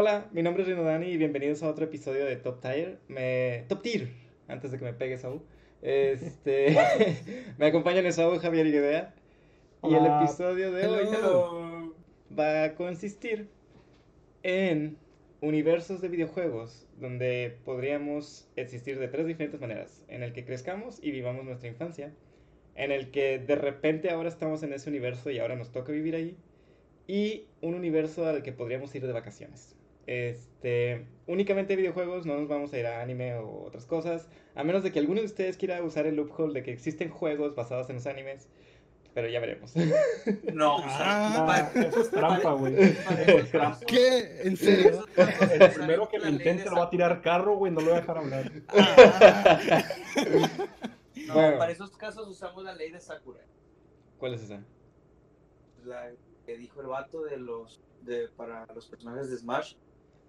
hola, mi nombre es Rino Dani y bienvenidos a otro episodio de Top Tier. Me... Top Tier, antes de que me pegue Saúl. Este... me acompañan Saúl, Javier y Guedea. Y el episodio de hoy va a consistir en universos de videojuegos donde podríamos existir de tres diferentes maneras. En el que crezcamos y vivamos nuestra infancia. En el que de repente ahora estamos en ese universo y ahora nos toca vivir ahí. Y un universo al que podríamos ir de vacaciones. Este, únicamente videojuegos, no nos vamos a ir a anime o otras cosas. A menos de que alguno de ustedes quiera usar el loophole de que existen juegos basados en los animes. Pero ya veremos. No, ah, eso es trampa, güey. ¿Qué? ¿En serio? El primero que lo intente lo va a tirar carro, güey, no lo voy a dejar hablar. No, para esos casos usamos la ley de Sakura. ¿Cuál es esa? La que dijo el vato de los de para los personajes de Smash.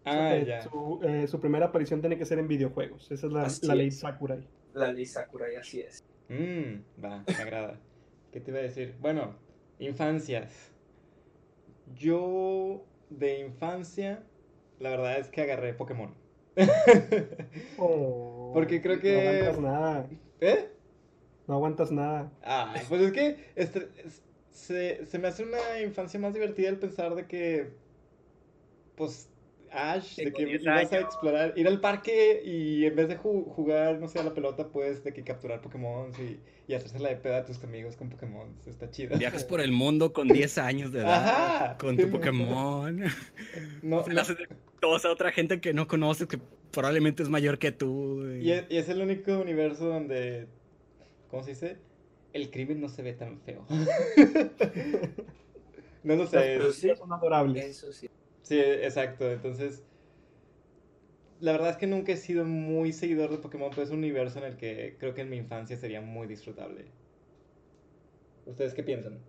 Ah, ya. Su, eh, su, primera aparición tiene que ser en videojuegos. Esa es la, la ley Sakurai. La ley Sakurai, así es. Mmm, va, me agrada. ¿Qué te iba a decir? Bueno, infancias. Yo de infancia, la verdad es que agarré Pokémon. oh, Porque creo que... No aguantas nada. ¿Eh? No aguantas nada. Ah, pues es que este, se, se me hace una infancia más divertida el pensar de que, pues, Ash, de que ibas a explorar, ir al parque y en vez de jugar, no sé, a la pelota, pues de que capturar Pokémon y, y hacerse la de peda a tus amigos con Pokémon. Está chido. Viajas por el mundo con 10 años de edad Ajá, con tu Pokémon. No, no. Toda a otra gente que no conoces, que probablemente es mayor que tú. Y... Y, es, y es el único universo donde, ¿cómo se dice? El crimen no se ve tan feo. no lo sé. Pero sí son adorables. Eso sí. Sí, exacto. Entonces, la verdad es que nunca he sido muy seguidor de Pokémon, pero es un universo en el que creo que en mi infancia sería muy disfrutable. ¿Ustedes qué piensan?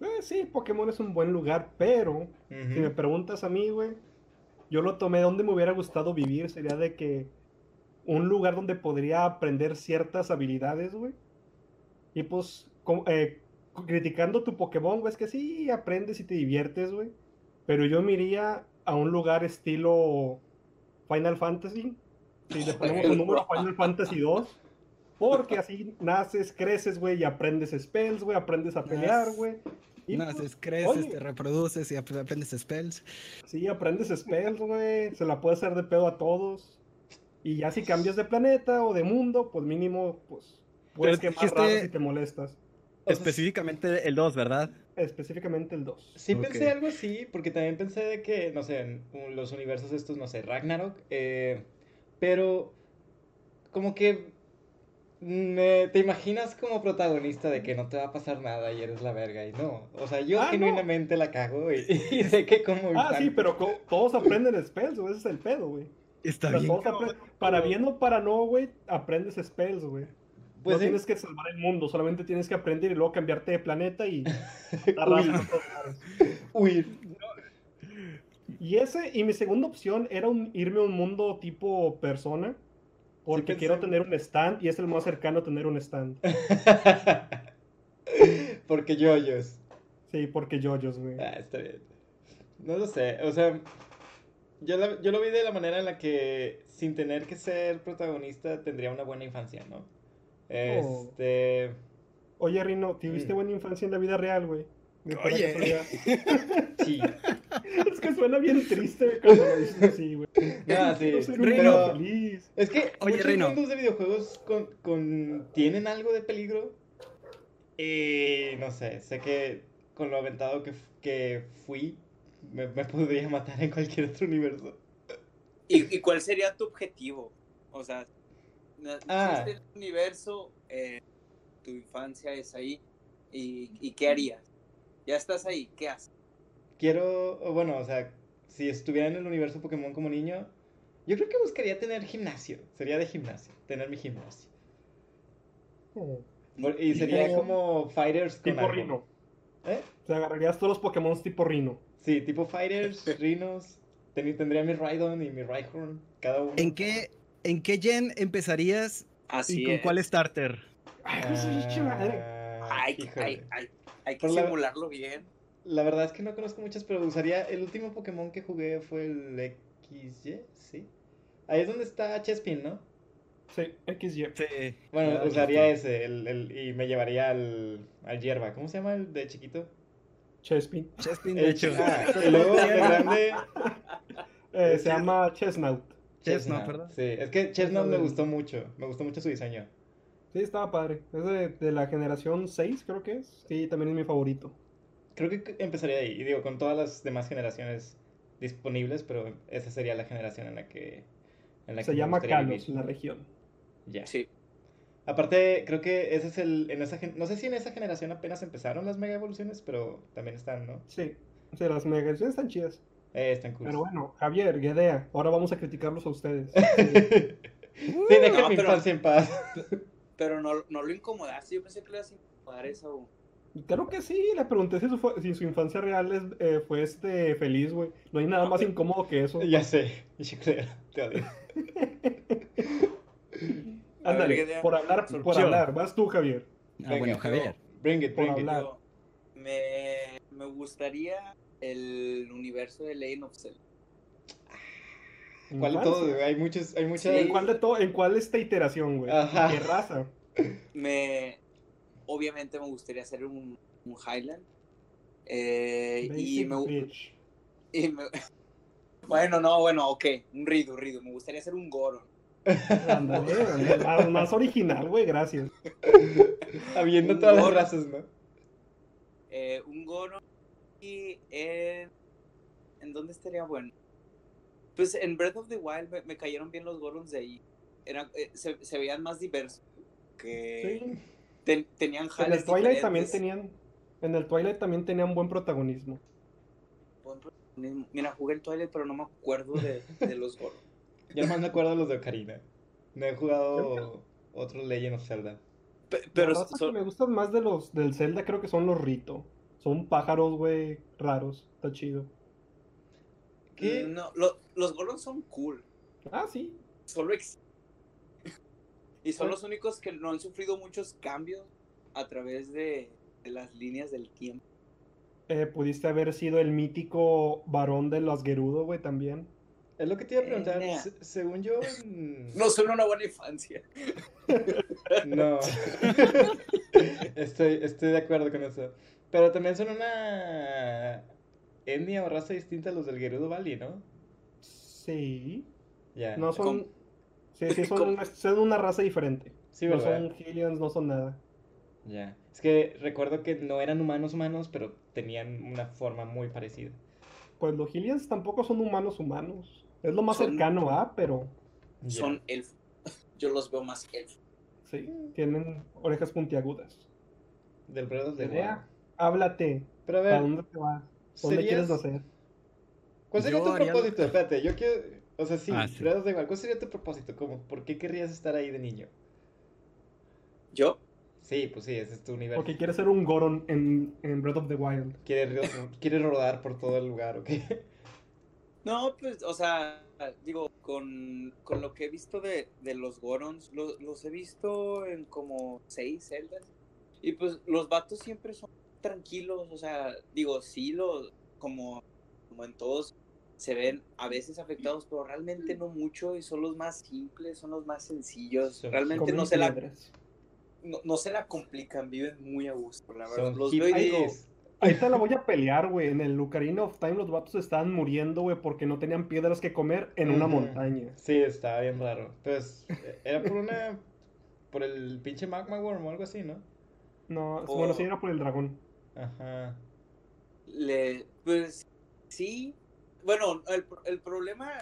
Eh, sí, Pokémon es un buen lugar, pero uh -huh. si me preguntas a mí, güey, yo lo tomé donde me hubiera gustado vivir, sería de que un lugar donde podría aprender ciertas habilidades, güey. Y pues, eh, criticando tu Pokémon, güey, es que sí, aprendes y te diviertes, güey. Pero yo me iría a un lugar estilo Final Fantasy. Si le ponemos un número a Final Fantasy 2. Porque así naces, creces, güey, y aprendes spells, güey, aprendes a pelear, güey. Naces, creces, oye, te reproduces y aprendes spells. Sí, aprendes spells, güey. Se la puede hacer de pedo a todos. Y ya si cambias de planeta o de mundo, pues mínimo, pues puedes quemar dijiste... si te molestas. Específicamente el 2, ¿verdad? Específicamente el 2. Sí okay. pensé algo así, porque también pensé de que, no sé, en los universos estos, no sé, Ragnarok, eh, pero como que me, te imaginas como protagonista de que no te va a pasar nada y eres la verga y no, o sea, yo ah, genuinamente no. la cago y, y, sé que como... Ah, sí, pero todos aprenden spells, ese es el pedo, güey. Está o sea, bien. Para bien o para no, güey, aprendes spells, güey. Pues no ¿sí? tienes que salvar el mundo, solamente tienes que aprender y luego cambiarte de planeta y huir. Y ese, y mi segunda opción era un, irme a un mundo tipo persona, porque sí, quiero tener un stand y es el más cercano a tener un stand. porque yoyos. Sí, porque yoyos, güey. Ah, está bien. No lo sé, o sea, yo, la, yo lo vi de la manera en la que sin tener que ser protagonista tendría una buena infancia, ¿no? Este. Oh. Oye, Rino, ¿tuviste mm. buena infancia en la vida real, güey? Oye. sí. Es que suena bien triste cuando lo dices así, güey. No, sí. Pero feliz. Es que Oye, muchos Rino. mundos de videojuegos con, con, tienen algo de peligro. Y no sé, sé que con lo aventado que, que fui, me, me, podría matar en cualquier otro universo. ¿Y, ¿Y cuál sería tu objetivo? O sea, Ah. el universo, eh, tu infancia es ahí, ¿y, ¿y, qué harías? Ya estás ahí, ¿qué haces? Quiero, bueno, o sea, si estuviera en el universo Pokémon como niño, yo creo que buscaría tener gimnasio, sería de gimnasio, tener mi gimnasio. Oh. Y sería tipo, como Fighters con Tipo algo. Rino. ¿Eh? O sea, agarrarías todos los Pokémon tipo Rino. Sí, tipo Fighters, Rinos, tendría mi Rhydon y mi Rhyhorn, cada uno. ¿En qué, ¿En qué gen empezarías Así y con es. cuál starter? Ay, pues, uh, madre. hay, hay, que Por simularlo la... bien. la verdad es que no conozco muchas, pero usaría. El último Pokémon que jugué fue el XY, ¿sí? Ahí es donde está Chespin, ¿no? Sí, XY. Sí. Bueno, usaría ese el, el, y me llevaría al, al hierba. ¿Cómo se llama el de chiquito? Chespin. Chespin, de hecho. Ah, y luego de grande. Eh, se llama Chestnut. Chestnut, ¿verdad? Sí, es que Chestnut me gustó mucho. Me gustó mucho su diseño. Sí, estaba padre. Es de, de la generación 6, creo que es. Sí, también es mi favorito. Creo que empezaría ahí. Y digo, con todas las demás generaciones disponibles, pero esa sería la generación en la que. En la Se que me llama Kalos, la región. Ya. Sí. Aparte, creo que ese es el. En esa, gen- no sé si en esa generación apenas empezaron las mega evoluciones, pero también están, ¿no? Sí, sí las megaciones están chidas. Eh, están cool. Pero bueno, Javier, Guedea, ahora vamos a criticarlos a ustedes. sí, deja No, mi pero- infancia en paz. Pero no, no lo incomodaste, yo pensé que le ibas a incomodar eso. Creo que sí, le pregunté si su, si su infancia real es, eh, fue este feliz, güey. No hay nada No, más incómodo que eso. ya sé. Te odio. A ver, Ándale, por hablar, por hablar, vas tú, Javier. Ah, Venga, bueno, Javier. Bring it, Por bring it. hablar. Me, me gustaría el universo de Legend of Zelda. ¿En ¿Cuál de güey? Hay muchos, hay muchas. ¿En cuál de todo? ¿En cuál esta iteración, güey? Ajá. ¿Qué raza? Me, obviamente me gustaría hacer un, un Highland. Eh, y me, bitch. y me- Bueno, no, bueno, ok. Un Ridu, Ridu. Me gustaría hacer un Goron. Ándale, más, original, güey, gracias. Habiendo Un todas las razas, ¿no? Eh, un Goron. Y en. ¿En dónde estaría bueno? Pues en Breath of the Wild me, me cayeron bien los Gorons de ahí. Eran, eh, se, se veían más diversos. Que Sí. ten- tenían En el Twilight también tenían. En el Twilight también tenían buen protagonismo. Buen protagonismo. Mira, jugué el Twilight, pero no me acuerdo de, de los Gorons. Yo más me acuerdo de los de Ocarina. No he jugado otros Legend of Zelda. Pe- Pero son- que me gustan más de los del Zelda creo que son los Rito. Son pájaros, güey, raros. Está chido. ¿Qué? No, lo- los Gorons son cool. Ah, sí. Solo ex- Y son Pues- los únicos que no han sufrido muchos cambios a través de, de las líneas del tiempo. Eh, pudiste haber sido el mítico varón de los Gerudo, güey, también. Es lo que te iba a preguntar. Eh, Se- según yo. mm, No son una buena infancia. No. estoy, estoy de acuerdo con eso. Pero también son una etnia o raza distinta a los del Gerudo Valley, ¿no? Sí. Ya. No son. ¿Cómo? Sí, sí, son, una, son una raza diferente. Sí, no ¿verdad? son Hylians, no son nada. Ya. Es que recuerdo que no eran humanos humanos, pero tenían una forma muy parecida. Pues los Hylians tampoco son humanos humanos. Es lo más Son- cercano a, pero Ya. Son elfos. Yo los veo más elfos. sí, tienen orejas puntiagudas. Del Breath of the Wild. Idea, háblate. Pero a ¿Para ver, dónde te vas? ¿Dónde ¿serías- quieres nacer? ¿cuál sería Yo tu propósito? Espérate, yo quiero. O sea, sí, Ah, sí. Breath of the Wild. ¿Cuál sería tu propósito? Como, ¿Por qué querrías estar ahí de niño? ¿Yo? Sí, pues sí, ese es tu universo. Porque quieres ser un Goron en, en Breath of the Wild. ¿Quieres, quieres rodar por todo el lugar, ¿ok? No, pues, o sea, digo, con, con lo que he visto de, de los Gorons, lo- los he visto en como seis celdas. Y pues los vatos siempre son tranquilos, o sea, digo, sí, los, como, como en todos, se ven a veces afectados, pero realmente no mucho y son los más simples, son los más sencillos. Son Realmente no se, la, piedras. no, no se la complican, viven muy a gusto, la verdad. Son Los veo y digo, hippies. Ahí te la voy a pelear, güey. En el Lucarina of Time los vatos estaban muriendo, güey, porque no tenían piedras que comer en una montaña. Sí, estaba bien raro. Pues eh, era por una. por el pinche Magma Worm o algo así, ¿no? No, Oh. bueno, sí era por el dragón. Ajá. Le, pues sí. Bueno, el, el problema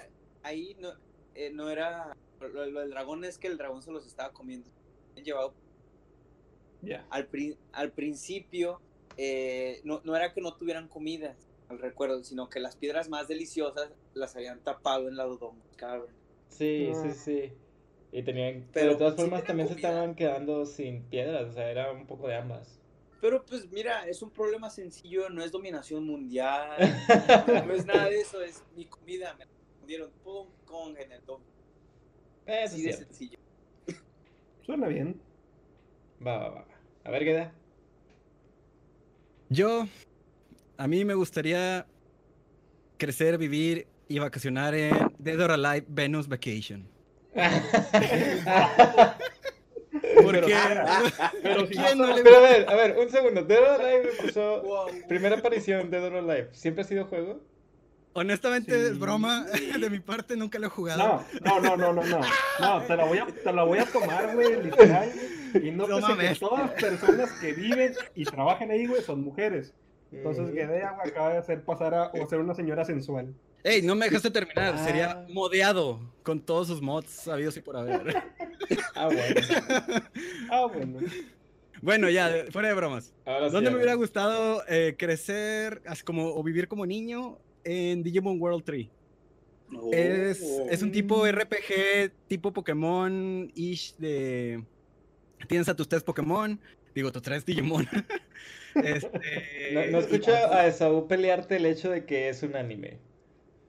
ahí no, eh, no era. Lo, lo del dragón es que el dragón se los estaba comiendo. Han llevado Ya. al, pri- al principio. eh, no, no era que no tuvieran comida, al recuerdo, sino que las piedras más deliciosas las habían tapado en la Dodoma Cavern. Sí, Ah. sí, sí. Y tenían. Pero, Pero de todas formas también se estaban quedando sin piedras. O sea, era un poco de ambas. Pero pues mira, es un problema sencillo, no es dominación mundial, no es nada de eso, es mi comida, me dieron pum, con en el dom. Eso Así es de cierto. sencillo. Suena bien. Va, va, va. va. A ver, ¿qué da? Yo, A mí me gustaría crecer, vivir y vacacionar en Dead or Alive Venus Vacation. Porque. Pero, a ver, a ver, un segundo. Dead or Alive empezó. Primera aparición de Dead or Alive. ¿Siempre ha sido juego? Honestamente, es broma. De mi parte, nunca lo he jugado. No, no, no, no, no. No, te la voy a, te la voy a tomar, güey, literal. Y no, no que todas las personas que viven y trabajan ahí, güey, son mujeres. Entonces, Gedea, güey, acaba de hacer pasar a o ser una señora sensual. Ey, no me dejaste terminar. Sería ah. modeado con todos sus mods sabidos y por haber. ah, bueno. ah, bueno. Bueno, ya, fuera de bromas. ¿Dónde me hubiera gustado eh, crecer así como, o vivir como niño? En Digimon World 3. Es, es, un tipo RPG, tipo Pokémon-ish de... Tienes a tus tres Pokémon, digo, tus tres Digimon. este... No, no escucho a Esaú pelearte el hecho de que es un anime.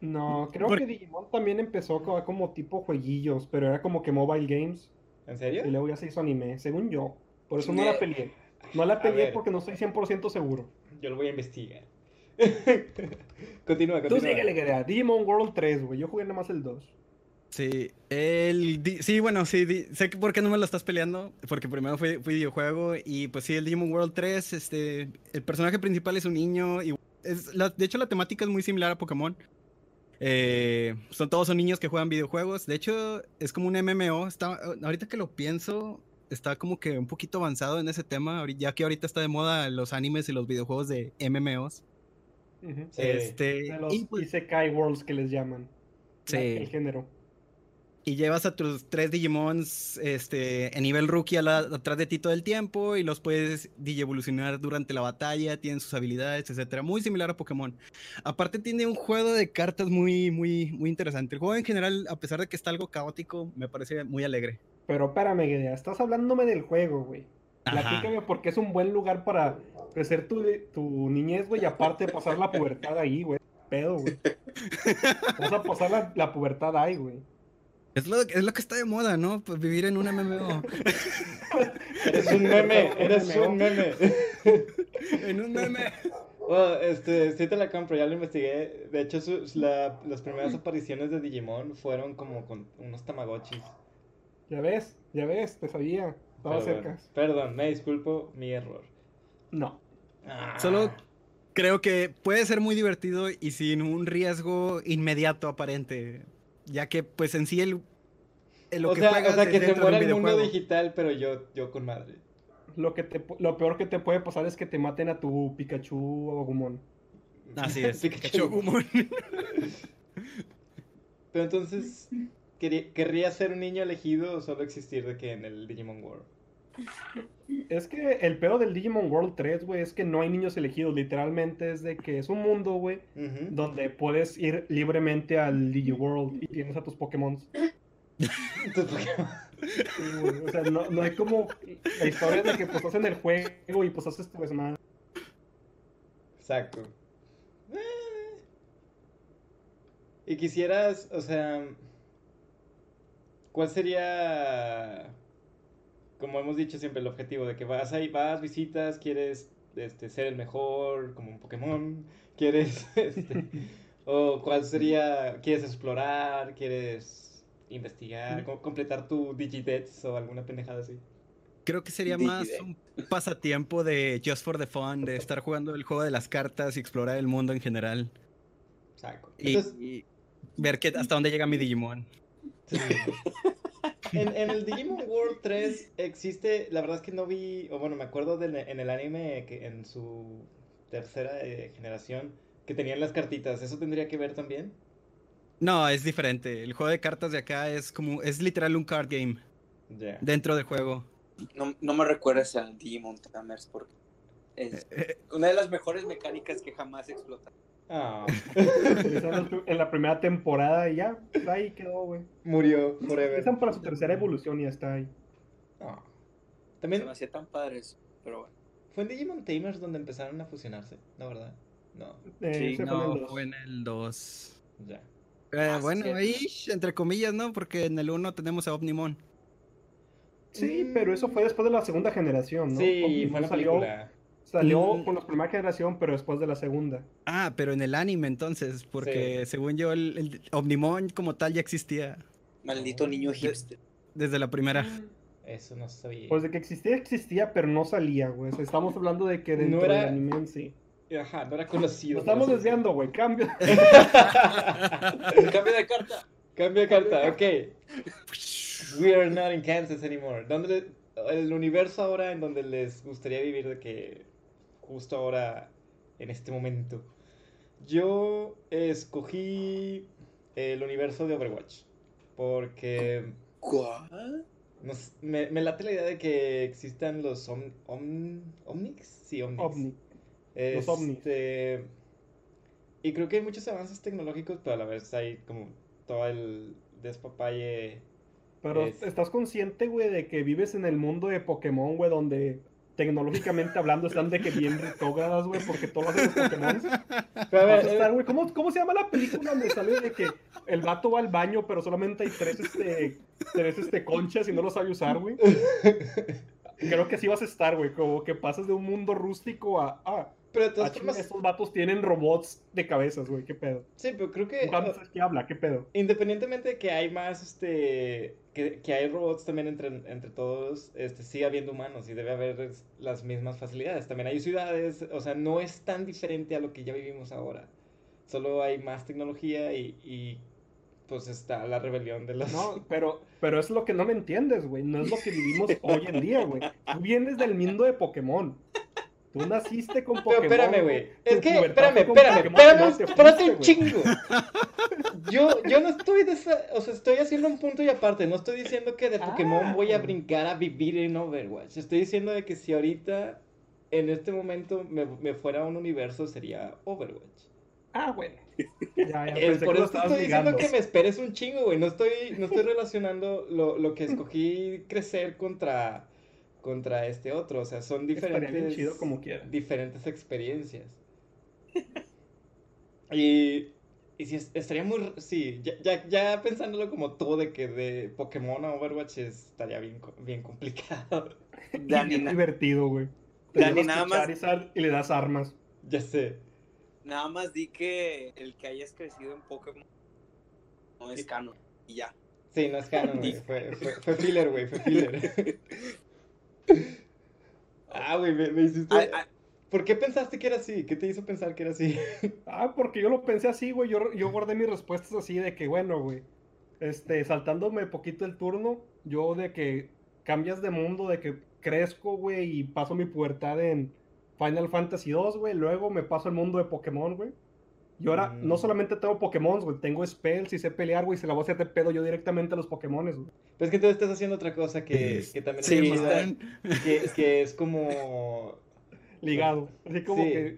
No, creo que Digimon también empezó como, como, tipo jueguillos, pero era como que mobile games. ¿En serio? Y luego ya se hizo anime, según yo. Por eso no la peleé. No la peleé porque no estoy 100% seguro. Yo lo voy a investigar. continúa, continúa. Tú síguele que Digimon World 3, güey. Yo jugué nada más el 2. Sí, el sí, bueno, sí, sé que por qué no me lo estás peleando, porque primero fue, fue, videojuego y pues sí, el Digimon World 3, este, el personaje principal es un niño y es, de hecho la temática es muy similar a Pokémon. Eh, son todos son niños que juegan videojuegos. De hecho, es como un MMO. Está, ahorita que lo pienso, está como que un poquito avanzado en ese tema, ya que ahorita está de moda los animes y los videojuegos de MMOs. Este, los y, pues Isekai Worlds que les llaman. Sí. el género y llevas a tus tres Digimons este, en nivel rookie atrás de ti todo el tiempo y los puedes digievolucionar durante la batalla, tienen sus habilidades, etcétera. Muy similar a Pokémon. Aparte tiene un juego de cartas muy, muy, muy interesante. El juego en general, a pesar de que está algo caótico, me parece muy alegre. Pero espérame, Guedea, estás hablándome del juego, güey. Platícame porque es un buen lugar para crecer tu, tu niñez, güey, y aparte pasar la pubertad ahí, güey. Pedo, güey. Vas a pasar la, la pubertad ahí, güey. Es lo, es lo que está de moda, ¿no? Pues vivir en un MMO. eres un meme, eres un meme. en un meme. Bueno, este, sí te la compro, ya lo investigué. De hecho, las primeras apariciones de Digimon fueron como con unos tamagotchis. Ya ves, ya ves, te sabía. Estaba cerca. Perdón, me disculpo, mi error. No. Ah. Solo creo que puede ser muy divertido y sin un riesgo inmediato aparente ya que pues en sí el, lo que sea, o sea, que se muera el mundo digital, pero yo, yo con madre. Lo, que te, lo peor que te puede pasar es que te maten a tu Pikachu o Agumon. Así es, Pikachu Agumon. pero entonces, ¿querría ser un niño elegido o solo existir de que en el Digimon World? Es que el peor del Digimon World 3, güey, es que no hay niños elegidos. Literalmente es de que es un mundo, güey, donde puedes ir libremente al Digiworld y tienes a tus Pokémon. o sea, no, hay como la historia de que pues en el juego y pues haces tu desmadre. Exacto. Y quisieras, o sea, ¿cuál sería como hemos dicho siempre, el objetivo de que vas ahí, vas, visitas, quieres este, ser el mejor, como un Pokémon, quieres, este, o cuál sería, quieres explorar, quieres investigar, completar tu Digidets o alguna pendejada así. Creo que sería más un pasatiempo de Just for the Fun, de estar jugando el juego de las cartas y explorar el mundo en general. Exacto. Y, ver que, hasta dónde llega mi Digimon. Sí. en, el Digimon World 3 existe, la verdad es que no vi, o bueno, me acuerdo en el anime que en su tercera eh, generación que tenían las cartitas, ¿eso tendría que ver también? No, es diferente. El juego de cartas de acá es como, es literal un card game. Dentro del juego. No, no me recuerdas al Digimon Tamers porque es eh, eh. una de las mejores mecánicas que jamás explota. Ah. en la primera temporada y ya, ahí quedó, güey. Murió forever. Están para su tercera evolución y ya está ahí. Ah. También... Se me hacía tan padres, pero bueno. ¿Fue en Digimon Tamers donde empezaron a fusionarse? ¿No, verdad? No. Eh, sí, no, fue en el 2. Ya. Eh, ah, bueno, ahí, entre comillas, ¿no? Porque en el 1 tenemos a Omnimon. Sí, pero eso fue después de la segunda generación, ¿no? Sí, fue la película. Salió Mm. con la primera generación, pero después de la segunda. Ah, pero en el anime entonces, porque según yo el, el Omnimon como tal ya existía Maldito niño hipster. desde la primera. Eso no sabía. Pues de que existía, existía, pero no salía, güey. O sea, estamos hablando de que dentro No era- del anime en sí. Ajá, no era conocido. Nos estamos desviando, güey. Cambio. Cambio de carta. Cambio de carta, ok. We are not in Kansas anymore. ¿Dónde el universo ahora en donde les gustaría vivir de que justo ahora, en este momento? Yo escogí el universo de Overwatch. Porque ¿Cuál? me, me late la idea de que existan los om, om- Omnix. Sí, Omnix. ovni. Los. Este, Y creo que hay muchos avances tecnológicos, pero a la vez hay como todo el despapalle. Pero Es- ¿estás consciente, güey, de que vives en el mundo de Pokémon, güey, donde tecnológicamente hablando están de que bien retrógradas, güey, porque todos los Pokémon? Eh, güey, ¿Cómo, ¿Cómo se llama la película donde sale de que el vato va al baño, pero solamente hay tres, este, tres, este, conchas y no lo sabe usar, güey? Creo que sí vas a estar, güey, como que pasas de un mundo rústico a, ah, pero de ah, todas formas, estos vatos tienen robots de cabezas, güey, qué pedo. sí, pero creo que ¿Cuándo sabes que habla? ¿Qué pedo? independientemente de que hay más, este, que, que hay robots también entre, entre todos, este, sigue habiendo humanos y debe haber las mismas facilidades. También hay ciudades, o sea, no es tan diferente a lo que ya vivimos ahora. Solo hay más tecnología y, y pues está la rebelión de los... No, pero, pero es lo que no me entiendes, güey. No es lo que vivimos hoy en día, güey. Tú vienes del mundo de Pokémon. Tú naciste con Pero Pokémon. espérame, güey. Es que, espérame, espérame, Pokémon, espérame, espérate un chingo. Yo, yo no estoy de esa, o sea, estoy haciendo un punto y aparte, no estoy diciendo que de Pokémon Ah. voy a brincar a vivir en Overwatch. Estoy diciendo de que si ahorita, en este momento, me, me fuera a un universo, sería Overwatch. Ah, bueno. Ya, ya, pensé por eso estoy diciendo ligando. que me esperes un chingo, güey. No estoy, no estoy relacionando lo, lo que escogí crecer contra, contra este otro. O sea, son diferentes, chido como quiera. diferentes experiencias. Y, y es- estaría muy... Sí, ya, ya, ya pensándolo como todo de que de Pokémon a Overwatch es- estaría bien, bien complicado. Dani, Bien divertido, güey. Dani, nada más- Charizard y le das armas. Ya sé. nada más di que el que hayas crecido en Pokémon no es canon. Y ya. Sí, no es canon, güey. Fue, fue, fue filler, güey. Fue filler. Ah, güey, me, me hiciste... ¿Por qué pensaste que era así? ¿Qué te hizo pensar que era así? Ah, porque yo lo pensé así, güey. Yo, yo guardé mis respuestas así de que, bueno, güey. Este, saltándome poquito el turno, yo de que cambias de mundo, de que crezco, güey, y paso mi pubertad en Final Fantasy 2, güey. Luego me paso al mundo de Pokémon, güey. Y ahora Mm. no solamente tengo Pokémon, güey, tengo spells y sé pelear, güey, y se la voy a hacer de pedo yo directamente a los Pokémon, güey. Pero es que entonces estás haciendo otra cosa que, Es- que también sí, es que, que es como... Ligado. Así como Sí. que.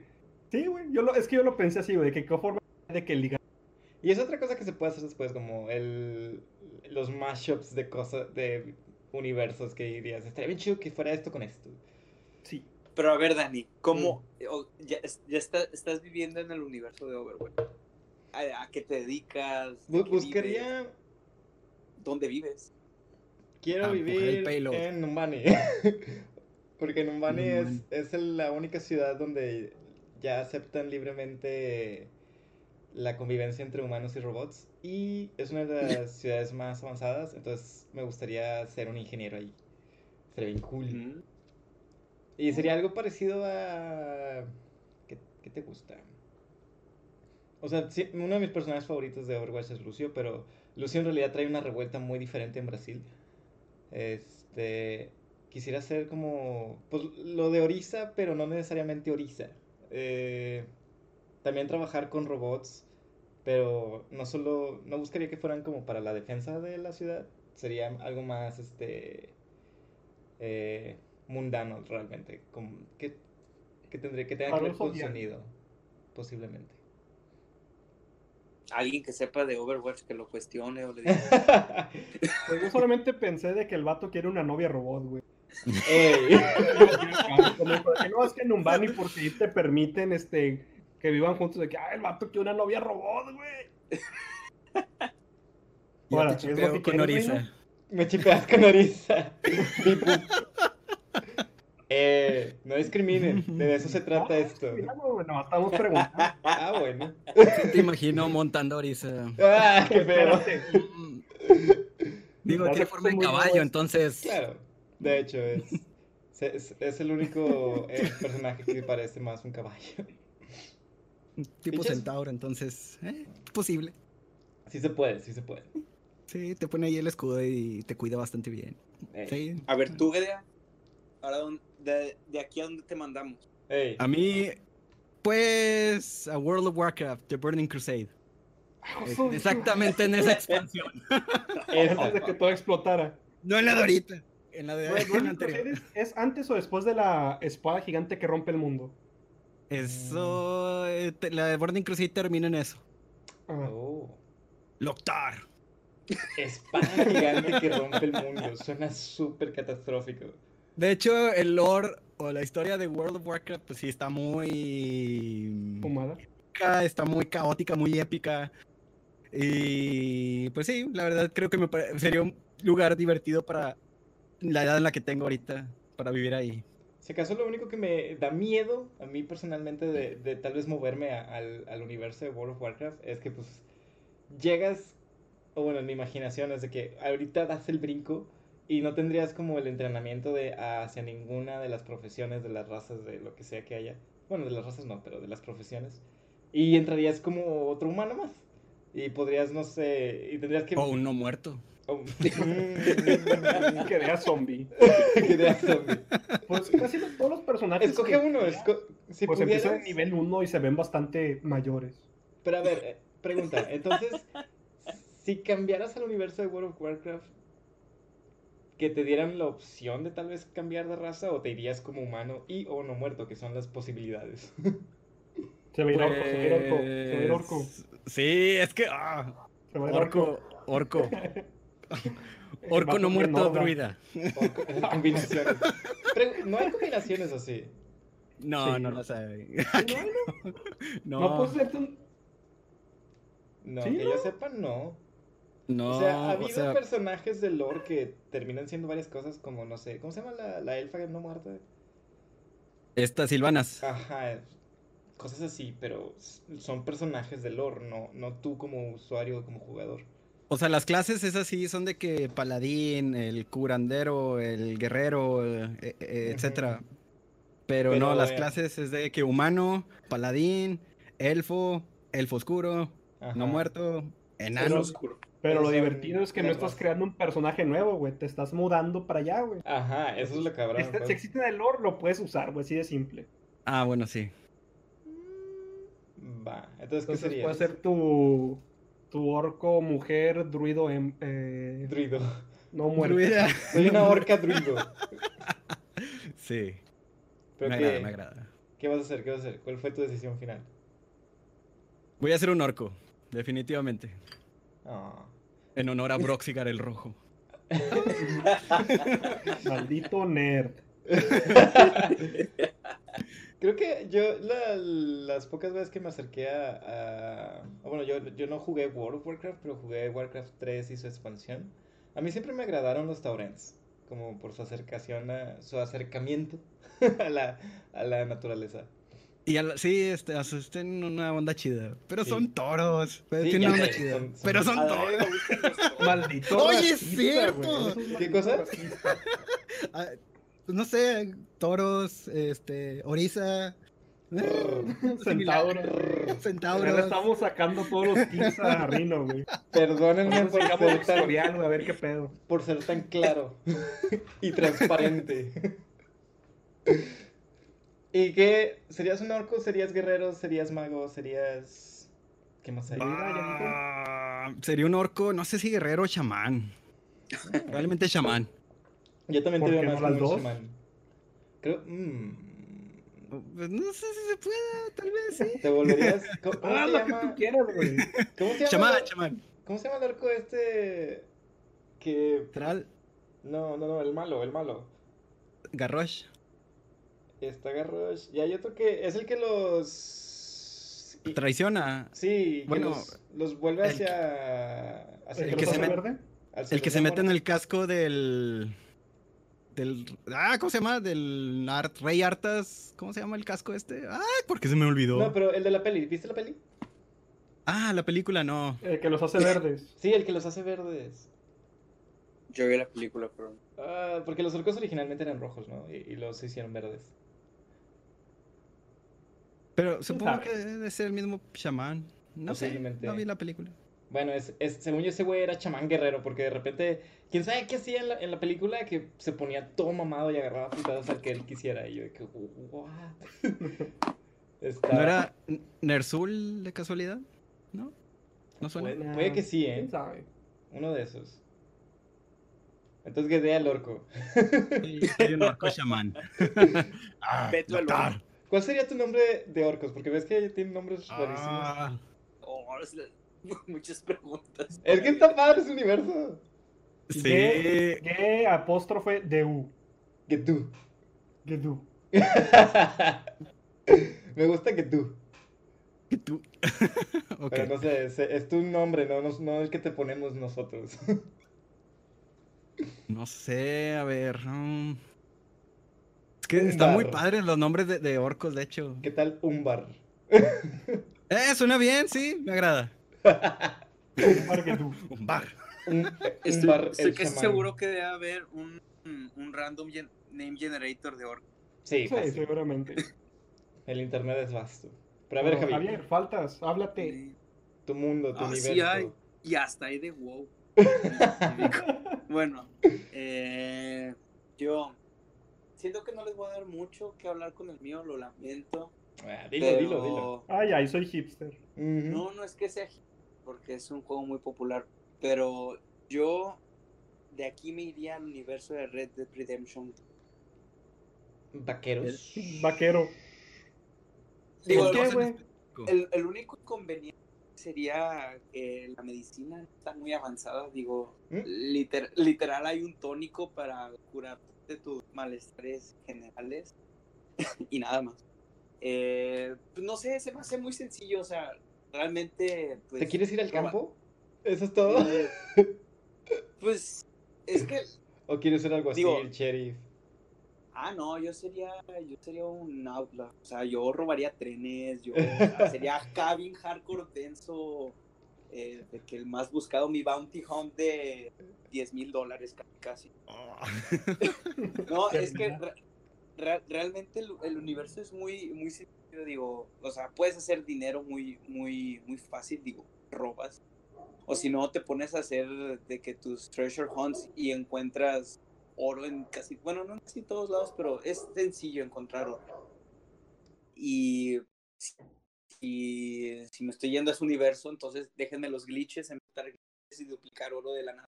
Sí, güey. Yo lo, es que yo lo pensé así, güey, de que qué forma de que ligar. Y es otra cosa que se puede hacer después, como el, los mashups de cosas, de universos que dirías, estaría bien chido que fuera esto con esto. Sí. Pero a ver, Dani, ¿cómo o- ya, ya está- estás viviendo en el universo de Overwatch? ¿A, a qué te dedicas? ¿De Bu- qué buscaría... vives? ¿Dónde vives? Quiero Ah, vivir en Numbani. Porque Numbani es, Numbani. es la única ciudad donde ya aceptan libremente la convivencia entre humanos y robots. Y es una de las ciudades más avanzadas. Entonces me gustaría ser un ingeniero ahí. Sería bien cool. Mm. Y sería algo parecido a... ¿Qué, te gusta? O sea, uno de mis personajes favoritos de Overwatch es Lucio, pero Lucio en realidad trae una revuelta muy diferente en Brasil. Este... Quisiera ser como... Pues lo de Orisa, pero no necesariamente Orisa. Eh, también trabajar con robots, pero no solo... No buscaría que fueran como para la defensa de la ciudad. Sería algo más, este... eh, mundano realmente. Como, que, que tendría que tenga que ver con sonido, posiblemente. Alguien que sepa de Overwatch que lo cuestione o le diga. Pues yo solamente pensé de que el vato quiere una novia robot, güey. Ey. Como dijo, que no, es que en Umbani porque ahí te permiten este que vivan juntos de que ah, el vato quiere una novia robot, güey. Ahora, te ¿es lo chipeo que con quieres, Orisa. Me chipeas con Orisa. Eh, no discriminen, de eso se trata esto. No, estamos preguntando. Ah, bueno. Te imagino montando Orisa. Ah, qué feo. Digo, tiene forma de caballo, entonces. Claro, de hecho, es, es, es el único eh, personaje que parece más un caballo. Tipo centauro, entonces, eh, posible. Sí se puede, sí se puede. Sí, te pone ahí el escudo y te cuida bastante bien. Sí. A ver, tú, Gedea, ahora de, de, aquí a dónde te mandamos. A mí, pues, a World of Warcraft, The Burning Crusade. Exactamente en esa expansión. Antes de que todo explotara. No en la de ahorita. En la de anterior. ¿Es antes o después de la espada gigante que rompe el mundo? Eso. Eh, la de Burning Crusade termina en eso. Ah. Oh. Loctar. Espada gigante que rompe el mundo. Suena súper catastrófico. De hecho, el lore o la historia de World of Warcraft, pues sí, está muy. Fumada. Está muy caótica, muy épica. Y pues sí, la verdad creo que me sería un lugar divertido para la edad en la que tengo ahorita, para vivir ahí. Si acaso lo único que me da miedo a mí personalmente de, de tal vez moverme al, al, universo de World of Warcraft es que pues llegas, o bueno, en mi imaginación es de que ahorita das el brinco y no tendrías como el entrenamiento de hacia ninguna de las profesiones, de las razas, de lo que sea que haya. Bueno, de las razas no, pero de las profesiones. Y entrarías como otro humano más. Y podrías, no sé, y tendrías que... O un no muerto. que vea zombie. que vea zombie. Pues casi todos los personajes. Escoge uno. si pues empiezan en nivel 1 y se ven bastante mayores. Pero a ver, eh, pregunta. Entonces, si cambiaras al universo de World of Warcraft, que te dieran la opción de tal vez cambiar de raza o te irías como humano y o no muerto, que son las posibilidades. Se ve orco, se ve orco, se ve orco. Pues, sí, es que. Ah, orco, orco. Orco no muerto, druida. Orco, combinaciones. Pero no hay combinaciones así. No, no lo sabe. No, no. no ser un... No, que yo sepa, no. No. O sea, ha habido personajes de lore que terminan siendo varias cosas, como no sé, ¿cómo se llama la, la elfa no muerta? Estas Silvanas. Ajá, cosas así, pero son personajes de lore, no, no tú como usuario, como jugador. O sea, las clases es así, son de que paladín, el curandero, el guerrero, e, e, etcétera. Pero, no, las clases es de que humano, paladín, elfo, elfo oscuro, no muerto, enano. Oscuro. Pero lo divertido es que no estás creando un personaje nuevo, güey. Te estás mudando para allá, güey. Ajá, eso es lo cabrón. Si, pues. si existe en el lore, lo puedes usar, güey, así de simple. Ah, bueno, sí. Va, entonces, ¿qué sería? Puede ser tu, tu orco, mujer, druido. en eh... Druido. No muere. Soy una orca druido. Sí. Pero me qué, agrada, me agrada. ¿Qué vas a hacer? ¿Qué vas a hacer? ¿Cuál fue tu decisión final? Voy a ser un orco, definitivamente. Ah. En honor a Broxigar el Rojo. Maldito nerd. Creo que yo las pocas veces que me acerqué a, Bueno, yo, yo no jugué World of Warcraft, pero jugué Warcraft 3 y su expansión. A mí siempre me agradaron los Taurens, como por su acercación a, su acercamiento a la, a la naturaleza. Y sí, este, asusten una onda chida. Pero son toros. Pero tienen una onda chida. pero son toros. Maldito. Oye, es cierto. ¿Qué cosa? Ah, pues no sé, toros, este, Orisa. Centauros. Centauros. Le estamos sacando todos los tips a Rino, güey. Perdónenme por ser tan, a ver qué pedo. Por ser tan claro y transparente. ¿Y qué? ¿Serías un orco? ¿Serías guerrero? ¿Serías mago? ¿Serías...? ¿Qué más hay? Ah, sería un orco, no sé si guerrero o chamán. Probablemente chamán. Yo también te veo más las dos? Creo. Mmm. Pues no sé si se puede, tal vez sí. Te volverías. ¿Cómo, ah, lo que tú quieras, güey. ¿Cómo se llama? Chamán, chamán. ¿Cómo se llama el arco este? Que. Tral. No, no, no, el malo, el malo. Garrosh. Está Garrosh. Y hay otro que. Es el que los. Traiciona. Sí, bueno. Los, los, vuelve hacia. hacia el, que se mete. El que se mete en el casco del del ah, ¿cómo se llama? Del Art, Rey Artas, ¿cómo se llama el casco este? Ah, porque se me olvidó. No, pero el de la peli, ¿viste la peli? Ah, la película no. El que los hace verdes. Sí, el que los hace verdes. Yo vi la película, pero. Ah, porque los orcos originalmente eran rojos, ¿no? Y, y los hicieron verdes. Pero supongo sabe? que debe ser el mismo chamán. No sé, no vi la película. Bueno, es, es- según yo ese güey era chamán guerrero, porque de repente, quién sabe qué hacía en la, en la película, que se ponía todo mamado y agarraba putadas al que él quisiera. Y yo de que, what? Está- ¿No era N- Nersul de casualidad? ¿No? ¿No suena? Puede, puede que sí, ¿eh? ¿Quién sabe? Uno de esos. Entonces que sea el orco. Sí, soy un orco chamán. ah, Beto el Lothar. ¿Cuál sería tu nombre de orcos? Porque ves que tienen nombres rarísimos. Ah, Oh, es la- muchas preguntas. Es que está padre ese universo. sí. ¿Qué, qué apóstrofe de U? Que tú. Que tú. Me gusta que tú. Que tú. Pero no sé, es, es tu nombre, no, no, no el que te ponemos nosotros. No sé, a ver. mm. Que están muy Umbar. padres los nombres de, de orcos, de hecho. ¿Qué tal Umbar? Eh, suena bien, sí, me agrada. Para que tú. Un, Estoy, Umbar estoy el casi chamán. seguro que debe haber un, un random gen- name generator de orco. Sí, seguramente. el internet es vasto. Pero a ver, Bueno, Javier, Javier, faltas, háblate. Sí. tu mundo, tu Ah, universo. sí hay. Y hasta hay de wow. bueno, eh, yo siento que no les voy a dar mucho que hablar con el mío, lo lamento. Ah, dilo, pero- dilo, dilo. Ay, ay, soy hipster. No, no es que sea porque es un juego muy popular, pero yo de aquí me iría al universo de Red Dead Redemption. Vaqueros. Vaquero. Digo, ¿Por qué, el, el único inconveniente sería que la medicina está muy avanzada. Digo, ¿Mm? liter- literal hay un tónico para curarte tus malestares generales y nada más. Eh, pues no sé, se me hace muy sencillo, o sea, realmente... Pues, ¿Te quieres ir al campo? ¿Eso es todo? Eh, Pues es que ¿O quieres ser algo así, el sheriff? Ah, no, yo sería, yo sería un outlaw. O sea, yo robaría trenes, yo o sea, sería cabin hardcore denso, eh, de que el más buscado, mi bounty hunt de 10 mil dólares ca- casi. No, Qué es que pena. re- re- realmente el, el universo es muy, muy sencillo, digo, o sea, puedes hacer dinero muy, muy, muy fácil, digo, robas. O si no, te pones a hacer de que tus treasure hunts y encuentras oro en casi, bueno, no en casi todos lados, pero es sencillo encontrar oro. Y si, si- me estoy yendo a ese universo, entonces déjenme los glitches, empezar glitches y duplicar oro de la nada.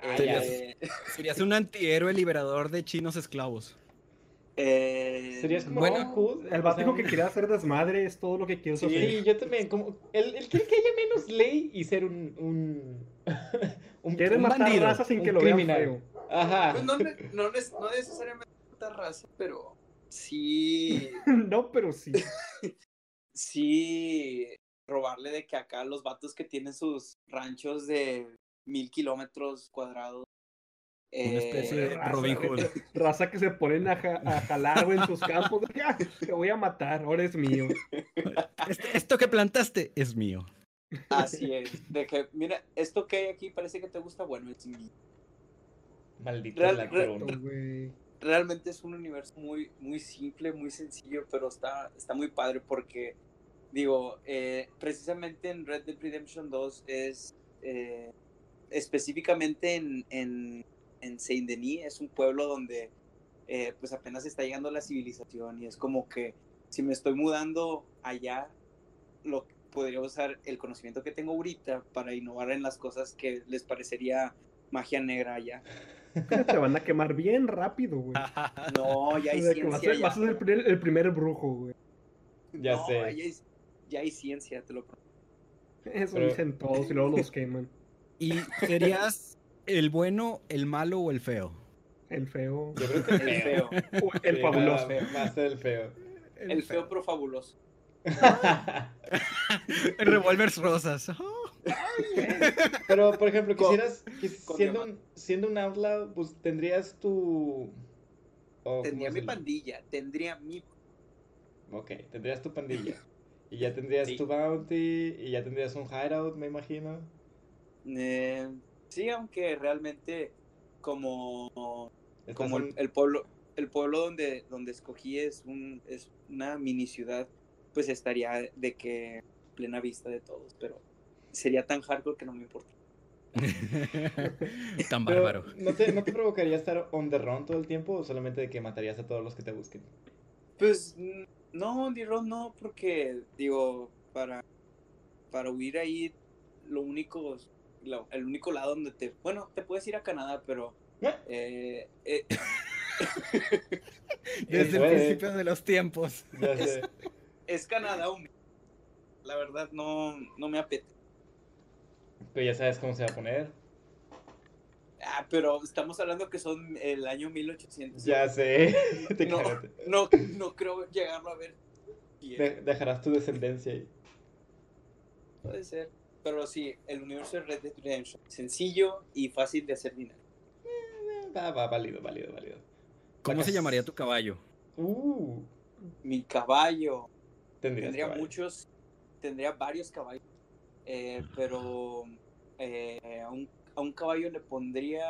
Ah, ya. Eh, Serías un antihéroe liberador de chinos esclavos. eh, ¿Serías como Bueno, Robin Hood? El O vato sea, dijo que quería hacer desmadre, es todo lo que quiero Sí, hacer. yo también. Como, él, él quiere que haya menos ley y ser un. un, un Quiere un matar bandido, raza sin un que lo vean criminal. feo. Ajá. Pues no, no, no necesariamente otra raza, pero sí, no, pero sí. sí robarle de que acá los vatos que tienen sus ranchos de mil kilómetros cuadrados. Una eh, especie de raza, Robin güey. Hood. Raza que se ponen a, ja- a jalar, güey, en sus campos. "Ah, Te voy a matar, ahora es mío. Este- esto que plantaste es mío. Así es, de que, mira, esto que hay aquí parece que te gusta, bueno, es mío. Maldito Real-. Oh, güey. realmente es un universo muy, muy simple, muy sencillo, pero está, está muy padre porque, digo, eh, precisamente en Red Dead Redemption 2 es eh, específicamente en, en, en Saint Denis, es un pueblo donde eh, pues apenas está llegando la civilización y es como que si me estoy mudando allá, lo podría usar el conocimiento que tengo ahorita para innovar en las cosas que les parecería magia negra allá. Te van a quemar bien rápido, güey. No, ya hay vas a, vas ser el primer, el primer brujo, güey. Ya No, sé. Ya hay, ya hay ciencia, te lo prometo. Eso Pero- dicen todos y luego los queman. ¿Y serías el bueno, el malo o el feo? El feo. Yo creo que El feo. feo. El Sí, fabuloso. El feo. El feo pero fabuloso. Revolvers rosas. Pero, por ejemplo, quisieras, siendo, un, siendo un outlaw, pues tendrías tu... tendría mi pandilla, tendría mi... Ok, tendrías tu pandilla. Y ya tendrías tu bounty, y ya tendrías un hideout, me imagino. Eh, sí, aunque realmente como, como el, pueblo el pueblo donde, donde escogí es, un, es una mini ciudad, pues estaría de que plena vista de todos, pero sería tan hardcore que no me importa. tan bárbaro. ¿no te, ¿No te provocaría estar on the run todo el tiempo o solamente de que matarías a todos los que te busquen? Pues no, run no, porque digo, para, para huir ahí, lo único, el único lado donde te, bueno, te puedes ir a Canadá, pero... ¿Eh? Eh, eh Desde el principio de los tiempos. Es, Canadá, la verdad no, no me apetece. Pero ya sabes cómo se va a poner. Ah, pero estamos hablando que son el año 1800. Ya sé. no, no, no, creo llegarlo a ver. dejarás tu descendencia ahí. Puede ser. Pero sí, el universo de Red Dead Redemption. Sencillo y fácil de hacer dinero. Eh, va, va, válido, válido, válido. ¿Cómo se llamaría tu caballo? Uh. Mi caballo. Tendría muchos, tendría varios caballos. Eh, pero eh, un, a, un, caballo le pondría.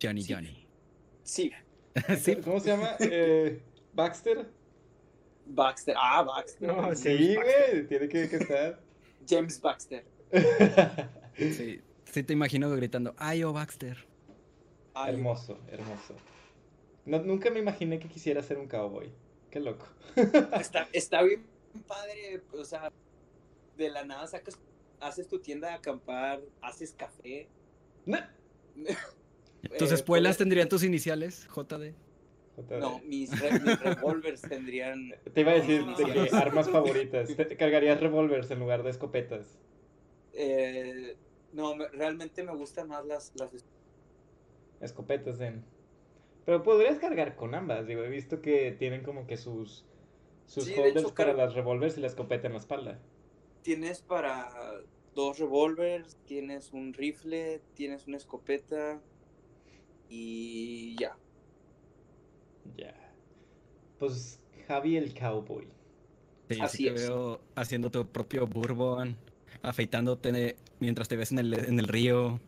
Johnny Johnny. Sí. ¿Cómo se llama? Eh, Baxter. Baxter. Ah, Baxter. sí, güey. Tiene que, que, estar. James Baxter. sí, sí, te imagino gritando, ¡Ay, oh, Baxter! hermoso, hermoso. No, nunca me imaginé que quisiera ser un cowboy. Qué loco. Está, está bien padre, o sea, de la nada sacas, haces tu tienda de acampar, haces café. ¿Tus eh, espuelas tendrían tus iniciales, JD? No, mis, revólveres tendrían. Te iba a decir armas favoritas. Te, cargarías revólveres en lugar de escopetas. Eh, no, realmente me gustan más las, las escopetas en. Pero podrías cargar con ambas, digo, he visto que tienen como que sus, sus holders para las revólveres y la escopeta en la espalda. Tienes para dos revólveres, tienes un rifle, tienes una escopeta y ya. Ya. Pues Javi el cowboy. Sí, Así te veo haciendo tu propio bourbon, afeitándote mientras te ves en el, en el río.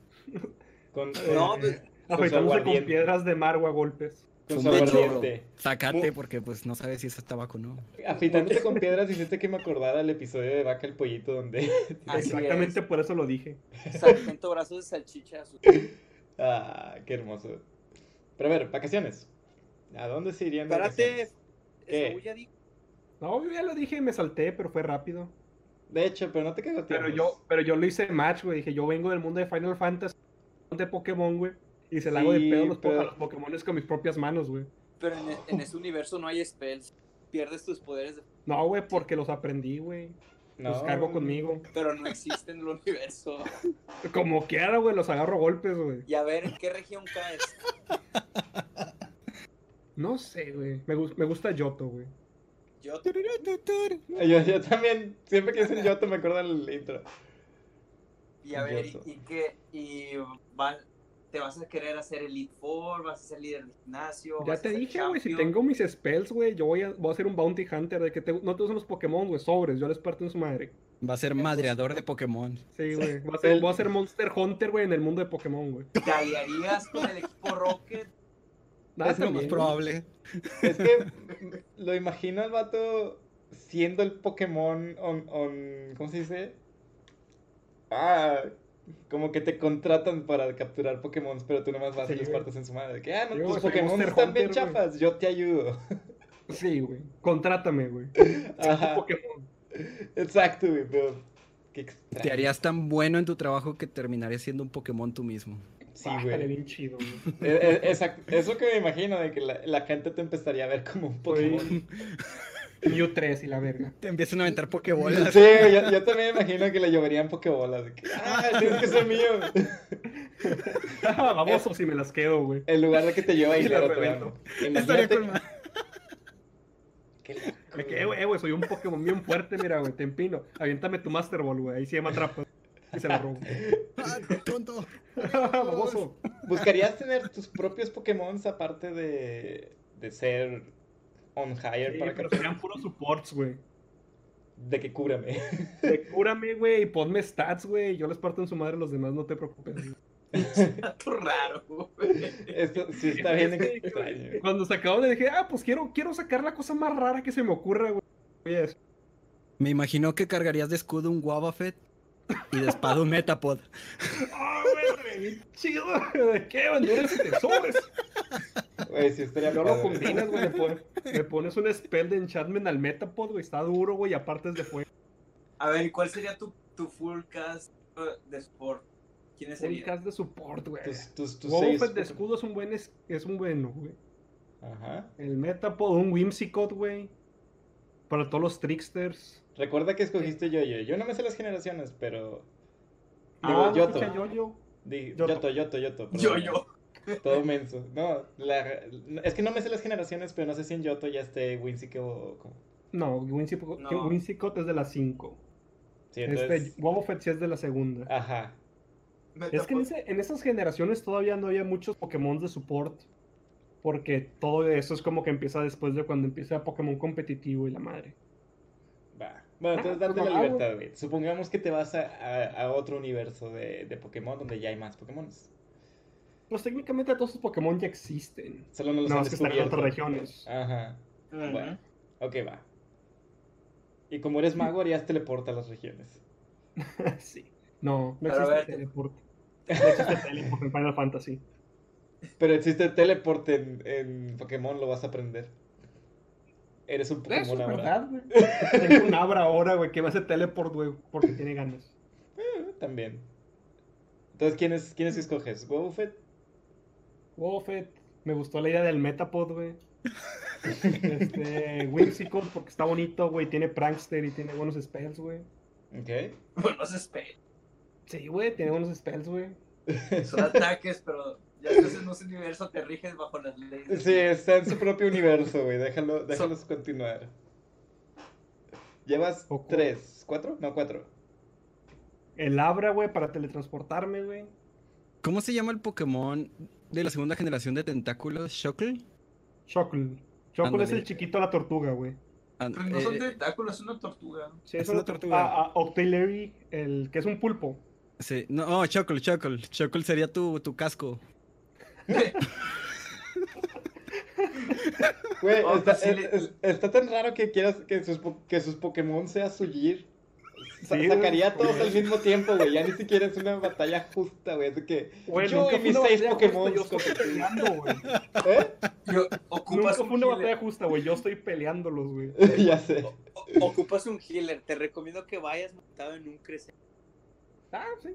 Con, no, pues, Afeitándose con piedras de mar o a golpes. Sácate porque pues no sabes si es tabaco o no. Afeitándote con piedras hiciste que me acordara el episodio de Vaca el Pollito donde... Exactamente por eso lo dije. Sargento brazos de salchicha. Ah, qué hermoso. Pero a ver, vacaciones. ¿A dónde se irían de Espérate. ¿Qué? No, yo ya lo dije y me salté, pero fue rápido. De hecho, pero no te quedó tiempo. Pero yo, pero yo lo hice match, güey. Dije, yo vengo del mundo de Final Fantasy, de Pokémon, güey. Y se la hago de pedo los, pero... a los Pokémon con mis propias manos, güey. Pero en, en, ese universo no hay spells. Pierdes tus poderes. De... No, güey, porque los aprendí, güey. Los cargo conmigo. Pero no existen en el universo. Como quiera, güey, los agarro golpes, güey. Y a ver, ¿en qué región caes? No sé, güey. Me, me gusta Yoto, güey. Yoto. Yo, yo también, siempre que dicen Yoto me acuerdo del intro. Y a ver, ¿y, y qué? ¿Y van, te vas a querer hacer Elite Four, vas a ser líder de gimnasio. Ya te dije, güey, si tengo mis spells, güey, yo voy a, voy a ser un bounty hunter de que te, no todos son los Pokémon, güey, sobres, yo les parto en su madre. Va a ser madreador de Pokémon. Sí, güey. Voy a ser, voy a ser Monster Hunter, güey, en el mundo de Pokémon, güey. ¿Te aliarías con el equipo Rocket? Nada, es lo más probable. Es que lo imagino al vato siendo el Pokémon on, on ¿cómo se dice? Ah, como que te contratan para capturar Pokémon, pero tú nomás vas y los partes en su madre. Que, ah, no, tus Pokémon están bien chafas, yo te ayudo. Sí, güey. Contrátame, güey. Ajá. Pokémon. Exacto, güey, pero. Qué Te harías tan bueno en tu trabajo que terminarías siendo un Pokémon tú mismo. Sí, güey. bien chido, güey. Eh, eh, eso que me imagino, de que la, la, gente te empezaría a ver como un Pokémon. Mew 3 y la verga. Te empiezan a aventar pokebolas. Sí, yo, yo también imagino que le lloverían pokebolas. Que, ah, tienes que ser mío. Vamos o si me las quedo, güey. En lugar de que te lleve dinero, te Estaría con Qué loco. Me quedé, güey, soy un Pokémon bien fuerte, mira, güey, te empino. Aviéntame tu Master Ball, güey, ahí sí me atrapas. y se la robo. ¡Ah, tonto! Baboso. ¿Buscarías tener tus propios Pokémon aparte de, de ser on hire Sí, para pero que serían puros supports, güey. de que cúrame? De Cúrame, güey, y ponme stats, güey. Yo les parto en su madre a los demás, no te preocupes. Está raro, güey. Esto sí está bien Es que, extraño. Cuando se acabó le dije, ah, pues quiero, quiero sacar la cosa más rara que se me ocurra, güey. Oye, eso. Me imagino que cargarías de escudo un Wobbuffet y de espada un Metapod. Ah, güey, bien chido. ¿De qué? Banduras y tesores. Güey, sí estaría No lo combinas, güey. Le, pon- le pones un spell de enchantment al Metapod, güey. Está duro, güey, y aparte es de fuego. A ver, ¿cuál sería tu, tu full cast uh, de sport? ¿Quiénes Un serían? cast de support, güey. Tus, tus, tus Wobbuffet seis de escudo es un buen, es, es un bueno, güey. Ajá. El Metapod, un Whimsicott, güey. Para todos los tricksters. Recuerda que escogiste Yo-Yo. Yo no me sé las generaciones, pero. Ah, Digo, ¿no Yoto. Yo-Yo? Di- Yoto. Yoto, Yoto, Yoto. Yo, perdón. yo. Todo menso. No, la- es que no me sé las generaciones, pero no sé si en Yoto ya esté Whimsicott o. No, Whimsicott, No. Es de la 5. Sí, entonces. Este, Wobbuffet sí es de la segunda. Ajá. Es que en, ese- en esas generaciones todavía no había muchos Pokémon de support. Porque todo eso es como que empieza después de cuando empieza Pokémon competitivo y la madre. Bueno, entonces Ah, date pues la libertad, güey. Supongamos que te vas a, a- a otro universo de, de Pokémon donde ya hay más Pokémon. Pues técnicamente todos esos Pokémon ya existen. Solo no los No, han es que están en descubierto. otras regiones. Ajá. Bueno. Ok, va. Y como eres mago, harías teleporta a las regiones. sí. No, no existe ver- teleport. No existe teleport en Final Fantasy. Pero existe teleport en, en Pokémon, lo vas a aprender. Eres un Pokémon es ahora. verdad, güey. Tengo un Abra ahora, güey, que va a hacer teleport, güey, porque tiene ganas. Eh, También. Entonces, ¿quiénes, ¿quiénes escoges? ¿Wobbuffet? Woffet, me gustó la idea del Metapod, güey. Este, Whimsicott, porque está bonito, güey, tiene Prankster y tiene buenos spells, güey. Ok. Bueno, se espera. Sí, güey, tiene buenos spells, güey. Son ataques, pero ya entonces en ese universo te riges bajo las leyes. Sí, está en su propio universo, güey. Déjalo, déjalos continuar. Llevas tres, cuatro, no cuatro. El Abra, güey, para teletransportarme, güey. ¿Cómo se llama el Pokémon de la segunda generación de tentáculos? ¿Shockle? Shockle. Shockle es el chiquito de la tortuga, güey. Ah, Pero no son eh, tentáculos, es una tortuga. Sí, Es una una tortuga. Ah, ah, Octillery, el que es un pulpo. sí. No, oh, Shockle, Shockle. Shockle sería tu, tu casco. Güey, Oh, está, sí es- le- es- está tan raro que quieras que sus, que sus Pokémon sea Suyir. Sa- Sí, sacaría güey. todos al mismo tiempo, güey. Ya ni siquiera es una batalla justa, güey. Que yo nunca y mis seis Pokémon. Yo estoy peleando, güey. ¿Eh? Yo, ocupas Nunca un fue una healer. batalla justa, güey. Yo estoy peleándolos, güey. ya sé. O- ocupas un healer. Te recomiendo que vayas montado en un crecente. Ah, sí.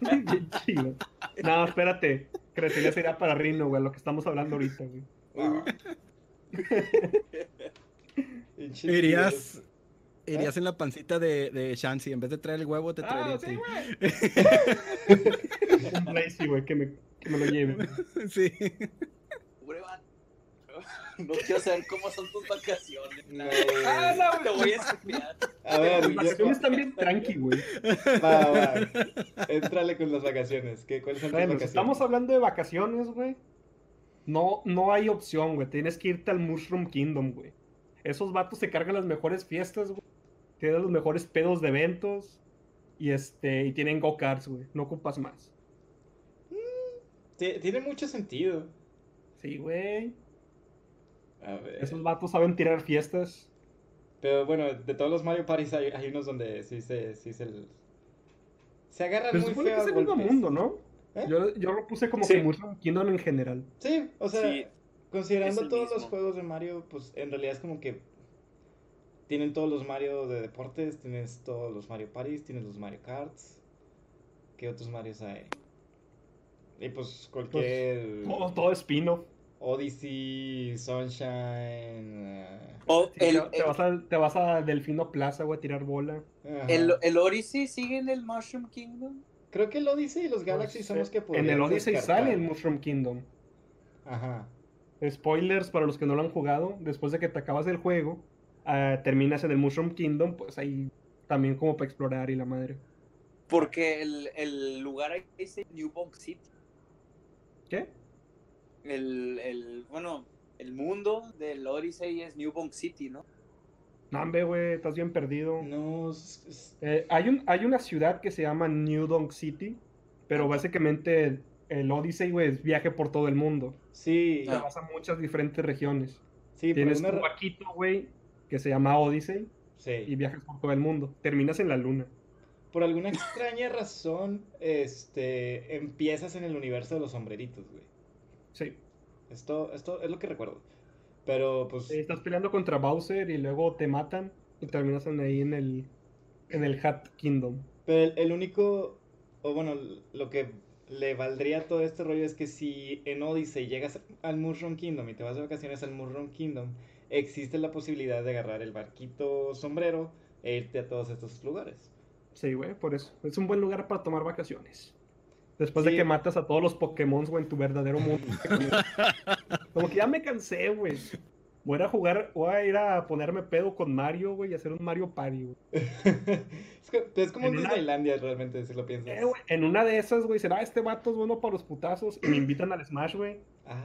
Bien chido. No, espérate. Cresselia sería para Rino, güey, lo que estamos hablando ahorita, güey. Ah. Pinche Irías, irías en la pancita de, de Shansi. En vez de traer el huevo, te traería Ah, a sí, ti. güey. Un güey, que me, que me lo lleve. Sí. No quiero saber cómo son tus vacaciones. No, Ah, güey. no, Te voy a espiar. A ver, Las vacaciones están bien tranqui, güey. va, va. Entrale con las vacaciones. ¿Qué, ¿Cuáles son tus vacaciones? estamos hablando de vacaciones, güey. No, no hay opción, güey. Tienes que irte al Mushroom Kingdom, güey. Esos vatos se cargan las mejores fiestas, güey. Tienen los mejores pedos de eventos. Y este, y tienen go-karts, güey. No ocupas más. Ti- Tiene mucho sentido. Sí, güey. A ver. Esos vatos saben tirar fiestas. Pero bueno, de todos los Mario Parties hay, hay unos donde sí se, sí se, se agarran Pero muy supone que feo es el mismo mundo, ¿no? ¿Eh? Yo, yo lo puse como Sí. que Mushroom Kingdom en general. Sí, o sea, Sí, considerando todos los juegos de Mario, pues en realidad es como que tienen todos los Mario de deportes, tienes todos los Mario Parties, tienes los Mario Karts. ¿Qué otros Marios hay? Y pues cualquier Todo, todo spin-off. Odyssey, Sunshine. El, te, vas a, te vas a Delfino Plaza, güey, a tirar bola. eh, el, el Odyssey sigue en el Mushroom Kingdom. Creo que el Odyssey y los Galaxy Pues, son los que En el Odyssey descartar. sale el Mushroom Kingdom. Ajá. Spoilers para los que no lo han jugado. Después de que te acabas el juego, ah, terminas en el Mushroom Kingdom, pues hay también como para explorar y la madre. Porque el, el lugar ahí dice New Bonk City. ¿Qué? El, el, bueno, el mundo del Odyssey es New Bonk City, ¿no? Nambe, güey, estás bien perdido. No, es- es- Eh, hay, un, hay una ciudad que se llama New Donk City, pero básicamente el Odyssey, güey, es viaje por todo el mundo. sí, Ah. Vas a muchas diferentes regiones. sí, por Tienes ra- vaquito, güey, que se llama Odyssey, y sí. viajas por todo el mundo. Terminas en la luna. Por alguna extraña razón, este, empiezas en el universo de los sombreritos, güey. Sí. Esto, esto es lo que recuerdo. Pero, pues, Eh, Estás peleando contra Bowser y luego te matan y terminas ahí en el, en el Hat Kingdom. pero el, el único, o bueno, lo que le valdría todo este rollo es que si en Odyssey llegas al Mushroom Kingdom y te vas de vacaciones al Mushroom Kingdom, existe la posibilidad de agarrar el barquito sombrero e irte a todos estos lugares. Sí, güey, por eso. Es un buen lugar para tomar vacaciones. Después Sí. de que matas a todos los Pokémon, güey, en tu verdadero mundo. Como que ya me cansé, güey. Voy a ir a jugar, voy a ir a ponerme pedo con Mario, güey, y hacer un Mario Party, güey. es, que- es como En una- Disneylandia realmente, si lo piensas. Eh, güey, En una de esas, güey, será este vato es bueno para los putazos y me invitan al Smash, güey. Ah,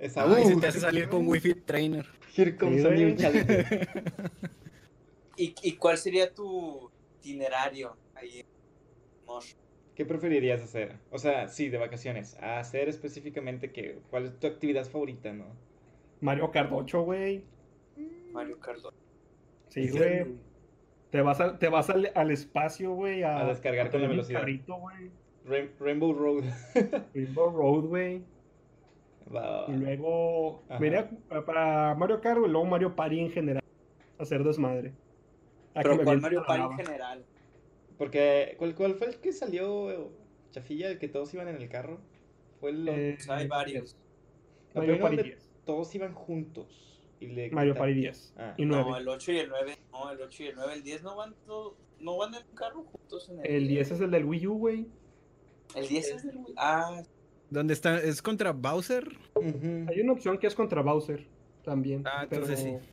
esa Ay, se te hace salir con Wi-Fi Trainer. Here comes Sí, a new güey. challenger. ¿Y, y cuál sería tu itinerario ahí en Mosh? ¿Qué preferirías hacer? O sea, sí, de vacaciones. A hacer específicamente que, ¿cuál es tu actividad favorita, no? Mario Kart 8, güey. Mario Kart. Sí, güey. Te vas, a- te vas al, al espacio, güey. A, A descargar con la velocidad. carrito, güey. Rain- Rainbow Road. Rainbow Road, güey. Y luego, mira, para Mario Kart, güey, luego Mario Party en general. Hacer desmadre. Pero ¿cuál Mario Party en general? Porque, ¿cuál, cuál fue el que salió chafilla? El que todos iban en el carro. Fue el... Eh, hay varios. No, Mario Party donde 10. Todos iban juntos. Y le Mario Party 10. Ah. Y 9. No, el 8 y el 9. No, el 8 y el 9. El 10 no van, todo, no van en un carro juntos en el El 10 es el del Wii U, güey. El 10 es del Wii. Ah, ¿Dónde está? ¿Es contra Bowser? Ujú. Hay una opción que es contra Bowser también. Ah, pero, entonces sí.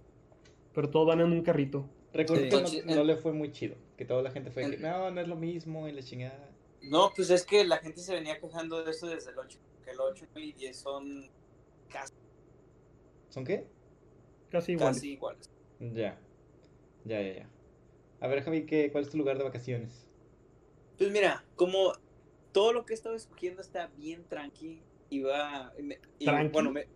pero todos van en un carrito. Recuerdo Sí. que no, Entonces, no en- le fue muy chido. Que toda la gente fue que, en- no, no es lo mismo y la chingada. no, pues es que la gente se venía quejando de eso desde el 8. Que el 8 y 10 son casi, ¿Son qué? Casi igual. casi iguales. Ya. Ya, ya, ya. A ver, Javi, ¿qué, ¿cuál es tu lugar de vacaciones? Pues mira, como todo lo que he estado escogiendo está bien tranqui. Y va. y me- y, ¿Tranqui? Bueno, me.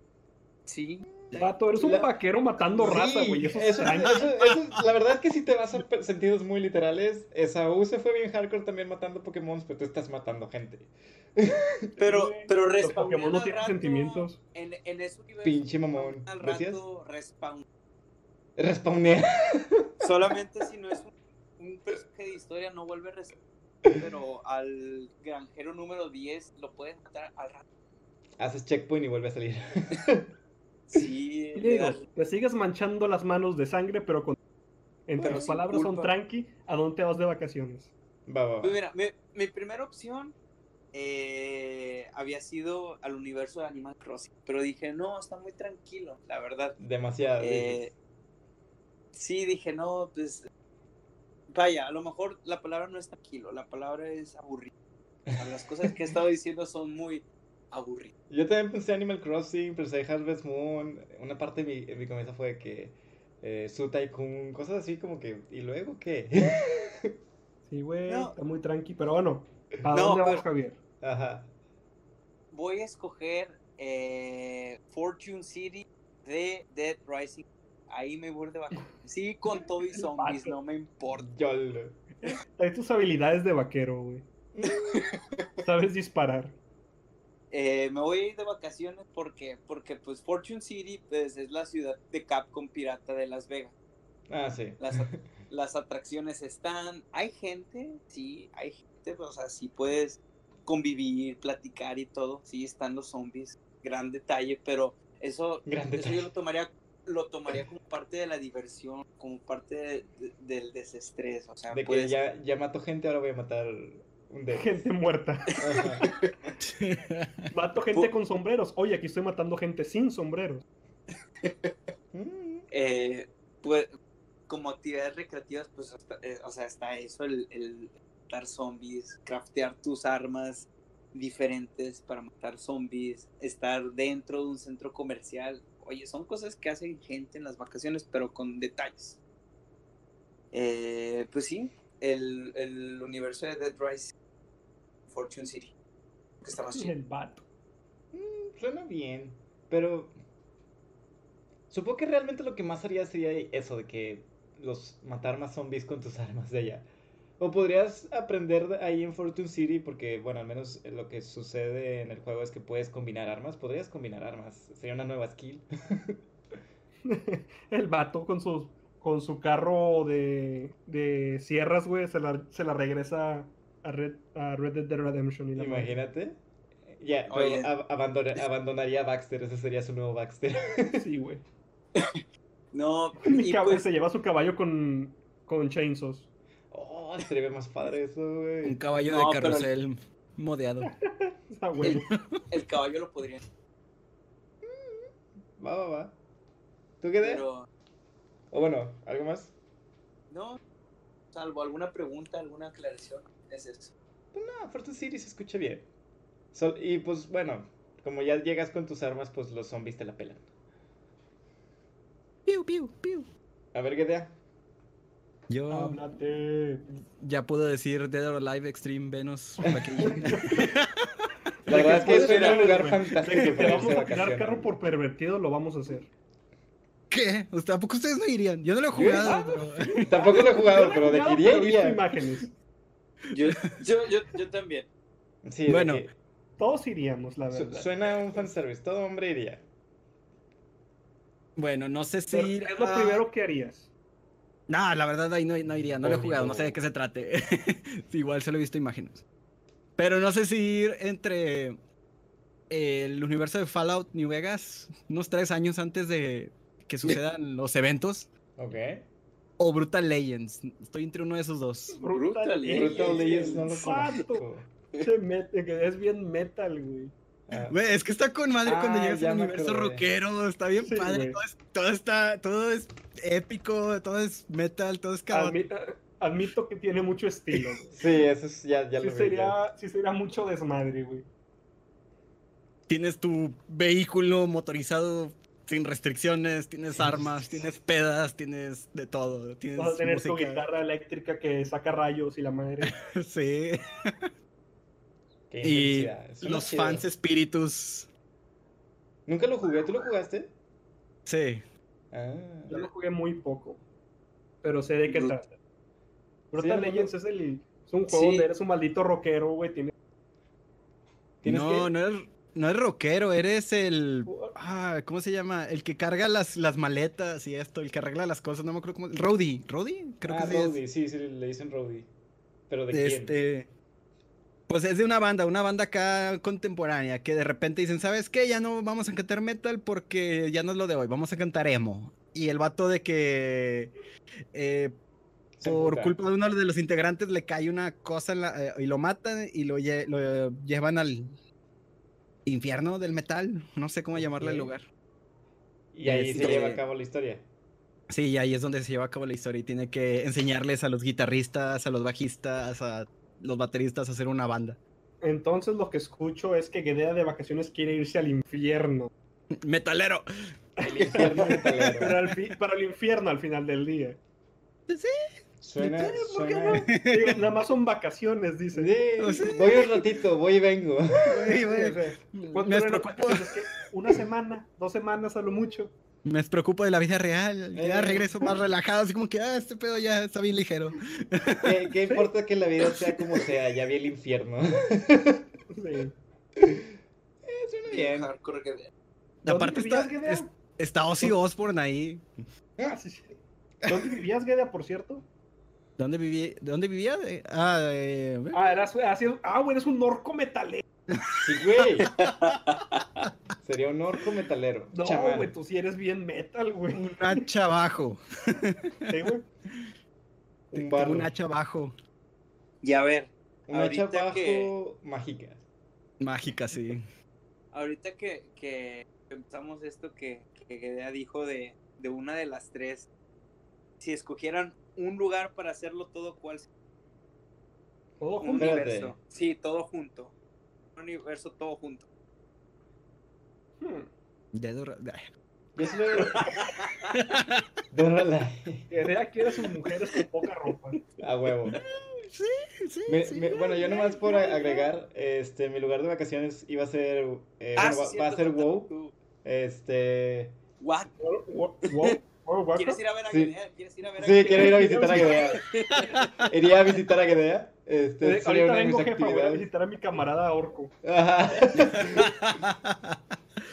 Sí. Vato, eres un vaquero matando raza, Sí, güey. Eso es eso- eso- eso- la verdad es que si te vas a sentidos muy literales, Esaú se fue bien hardcore también matando Pokémon, pero tú estás matando gente. Pero, pero Los respawnean Pokémon no rato, sentimientos. En, en universo, Pinche mamón. Al rato respawn. Respawnea. Solamente si no es un, un personaje de historia, no vuelve a respawn. Pero al granjero número 10 lo puedes matar al rato. Haces checkpoint y vuelve a salir. Sí, digo, te sigues manchando las manos de sangre, pero con. Entre Pero las palabras son tranqui, ¿a dónde te vas de vacaciones? Va, va, va. Pues mira, mi, mi primera opción eh, había sido al universo de Animal Crossing. Pero dije, no, está muy tranquilo, la verdad. Demasiado. Eh, sí, dije, no, pues. Vaya, a lo mejor la palabra no es tranquilo, la palabra es aburrido. Las cosas que he estado diciendo son muy aburridas. Yo también pensé Animal Crossing, pensé Harvest Moon. Una parte de mi, en mi cabeza fue que eh, Su Tycoon, cosas así como que. ¿Y luego qué? Sí, güey, No. está muy tranqui, pero bueno. ¿A No, dónde vas, pero- Javier? Ajá. Voy a escoger eh, Fortune City de Dead Rising. Ahí me voy de vacaciones. Sí, con todo y zombies, no me importa. YOLO. Hay tus habilidades de vaquero, güey. Sabes disparar. Eh, me voy a ir de vacaciones porque, porque pues Fortune City pues, es la ciudad de Capcom Pirata de Las Vegas. Ah, sí. Las, las atracciones están, hay gente, sí, hay gente, o sea, sí puedes convivir, platicar y todo, sí están los zombies, gran detalle, pero eso, Gran eso yo lo tomaría, lo tomaría como parte de la diversión, como parte de- de- del desestrés, o sea, De que puedes- ya, ya mato gente, ahora voy a matar dedo. Gente muerta. Mato gente con sombreros. Oye, aquí estoy matando gente sin sombreros. Mm. eh, pues, como actividades recreativas, pues, eh, o sea, está eso, el, el matar zombies, craftear tus armas diferentes para matar zombies, estar dentro de un centro comercial. Oye, son cosas que hacen gente en las vacaciones, pero con detalles. Eh, pues sí, el, el, universo de Dead Rise, Fortune City. Que está más El vato. Mm, suena bien, pero supongo que realmente lo que más haría sería eso de que los matar más zombies con tus armas de allá. O podrías aprender ahí en Fortune City, porque, bueno, al menos lo que sucede en el juego es que puedes combinar armas. Podrías combinar armas. Sería una nueva skill. el vato con su, con su carro de, de sierras, güey, se la, se la regresa a Red, a Red Dead Redemption. Y Imagínate. Ya, abandonaría a Baxter. Ese sería su nuevo Baxter. sí, güey. No, Mi cabrón pues se lleva su caballo con, con chainsaws. Oh, sería más padre eso, güey. Un caballo de carrusel modeado. el, caballo lo podría. Va, va, va. ¿Tú qué Pero... O bueno, ¿algo más? No, salvo alguna pregunta, alguna aclaración, es eso. Pues no, Fortune City se escucha bien. y pues bueno, como ya llegas con tus armas, pues los zombies te la pelan. Piu, piu, piu. A ver, ¿qué te yo ya puedo decir Dead or Alive Extreme Venus. La verdad es que es un lugar fantástico. Te vamos a tirar carro por pervertido, lo vamos a hacer. ¿Qué? ¿Tampoco ustedes no irían? Yo no lo he jugado. Pero... Tampoco lo he jugado, pero de que iría, iría. imágenes. Yo, yo, yo, yo también. Sí, bueno. Todos iríamos, la verdad. suena un fanservice. Todo hombre iría. Bueno, no sé si... ¿Qué es lo primero que harías? No, la verdad ahí no, no iría, no lo he jugado, no sé de qué se trate. Igual se lo he visto imágenes. Pero no sé si ir entre el universo de Fallout New Vegas, unos tres años antes de que sucedan los eventos. Ok. O Brutal Legends. Estoy entre uno de esos dos. Brutal, Legends. Brutal Legends no lo conozco. Es bien metal, güey. Ah. es que está con madre cuando ah, llegas al universo rockero, está bien padre, todo, está, todo es épico, todo es metal, todo es caótico. Admito, que tiene mucho estilo. sí, eso es, ya, ya sí lo sería, Sí sería mucho desmadre, güey. Tienes tu vehículo motorizado sin restricciones, tienes armas, tienes pedas, tienes de todo. Tienes Vas a tener tu guitarra eléctrica que saca rayos y la madre. sí y los fans espíritus. Nunca lo jugué, ¿tú lo jugaste? Sí. Ah. Yo lo jugué muy poco, pero sé de qué trata. Brutal Legends es, el, es un juego donde eres un maldito rockero, güey. Tienes... no, no eres, no es rockero, eres el. Ah, ¿Cómo se llama? El que carga las, las maletas y esto, el que arregla las cosas, no me acuerdo cómo. Rowdy, ¿Rowdy? Creo ah, que sí. sí, sí, le dicen Rowdy. ¿Pero de este... Pues es de una banda, una banda acá contemporánea, que de repente dicen, ¿sabes qué? Ya no vamos a cantar metal porque ya no es lo de hoy, vamos a cantar emo. Y el vato de que eh, por culpa de uno de los integrantes le cae una cosa eh, y lo matan y lo, llevan al infierno del metal, no sé cómo llamarle el lugar. Y ahí se lleva a cabo la historia. Sí, ahí es donde se lleva a cabo la historia y tiene que enseñarles a los guitarristas, a los bajistas, a los bateristas hacer una banda. Entonces lo que escucho es que Gedea de vacaciones quiere irse al infierno. Metalero. El infierno metalero. Pero al para el infierno al final del día. Sí. Suena, nada más son vacaciones, dice. Sí, voy un ratito, voy y vengo. Me una semana, dos semanas a lo mucho. Me preocupo de la vida real. Ya eh. regreso más relajado, así como que, ah, este pedo ya está bien ligero. ¿Qué, importa que la vida sea como sea? Ya vi el infierno. Sí. Eh, suena bien. Aparte está, está Ozzy Osbourne ahí. Ah, sí, sí. ¿Dónde vivías, Gedea, por cierto? ¿Dónde, viví, ¿Dónde vivía? Ah, eh, ah, eras, ah, güey, eres un norco metalero. Sí, güey. Sería un orco metalero. No, güey, tú sí eres bien metal, güey. Un hacha abajo. Sí, güey. Un barro. Un hacha abajo. Y a ver. Un hacha abajo mágica. Mágica, sí. Ahorita que, que pensamos esto que, que Gedea dijo de, de una de las tres si escogieran un lugar para hacerlo todo, ¿cuál sería? Todo Un junto. Universo. Sí, todo junto. Un universo todo junto. Hmm. Dead or- ay, Yo sí lo- Dead or Alive. Idea quiere a sus mujeres con poca ropa. A huevo. Sí, sí, Me- sí. me- bueno, yo nomás por agregar, este, mi lugar de vacaciones iba a ser, eh, Ah, bueno, sí, va, va a ser WoW, este, What? World- World- World ¿Quieres ir a ver a Sí. Guinea? ¿Quieres ir a ver a sí, quiero ir a visitar a Gedea, iría a visitar a Gedea, este, Eh, sería Ahorita una vengo, jefa, voy a visitar a mi camarada Orco. Ajá.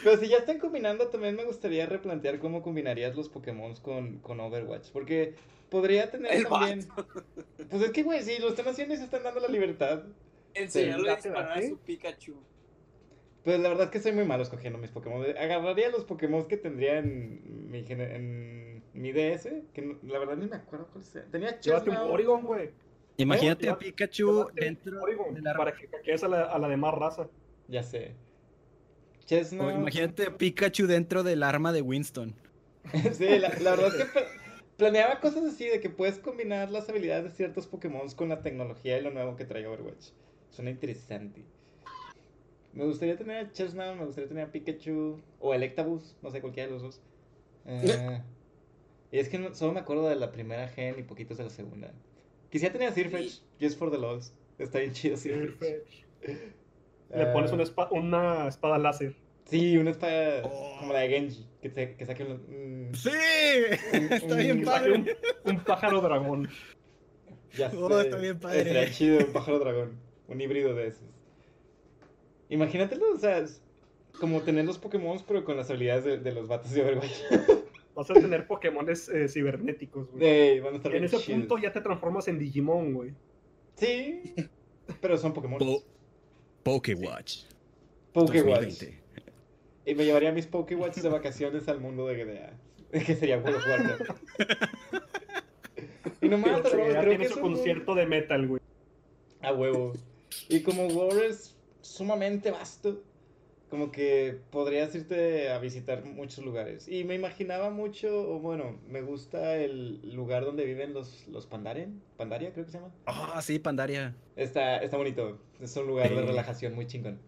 Pero si ya están combinando, también me gustaría replantear cómo combinarías los Pokémon con, con Overwatch. Porque podría tener El también. Pues es que, güey, si lo están haciendo y se están dando la libertad. Enseñarle a Date, disparar a su Pikachu. Pues la verdad es que soy muy malo escogiendo mis Pokémon. Agarraría los Pokémon que tendría en mi, en mi DS. Que no- la verdad ni me acuerdo cuál sea. Tenía Llévate un güey. Imagínate a Pikachu dentro de la Para que caquees a la, a la demás raza. Ya sé. O Chesnaught. imagínate a Pikachu dentro del arma de Winston. Sí, la, la verdad es que pla- planeaba cosas así de que puedes combinar las habilidades de ciertos Pokémon con la tecnología y lo nuevo que trae Overwatch. Suena interesante. Me gustaría tener a Chesnaught, me gustaría tener a Pikachu o Electabuzz, no sé, cualquiera de los dos. Eh, y es que no- solo me acuerdo de la primera gen y poquitos de la segunda. Quisiera tener a Sirfetch, just for the lols. Está bien chido Sirfetch. Le Ah, pones una, espa- una espada láser. Sí, una espada Oh. como la de Genji, que, se- que saque un... un- ¡Sí! un- Está un- bien saque un, padre. un pájaro dragón. Ya Oh, sé. está bien padre. Estaría chido un pájaro dragón. Un híbrido de esos. Imagínatelo, o sea, es como tener los Pokémon, pero con las habilidades de, de los vatos de Overwatch. Vas a tener Pokémones eh, cibernéticos, güey. Ey, van a estar en ese punto ya te transformas en Digimon, güey. Sí, pero son Pokémon. Po- Pokewatch. Pokewatch. 2020. Y me llevaría mis Pokewatch de vacaciones al mundo de GDA. Que sería World of Warcraft. y nomás, creo, que es un- concierto de metal, güey. A huevo. Y como es sumamente vasto, como que podrías irte a visitar muchos lugares. Y me imaginaba mucho, o bueno, me gusta el lugar donde viven los, los Pandarian. Pandaria, creo que se llama. Ah, sí, Pandaria. Está, está bonito. Es un lugar de relajación muy chingón.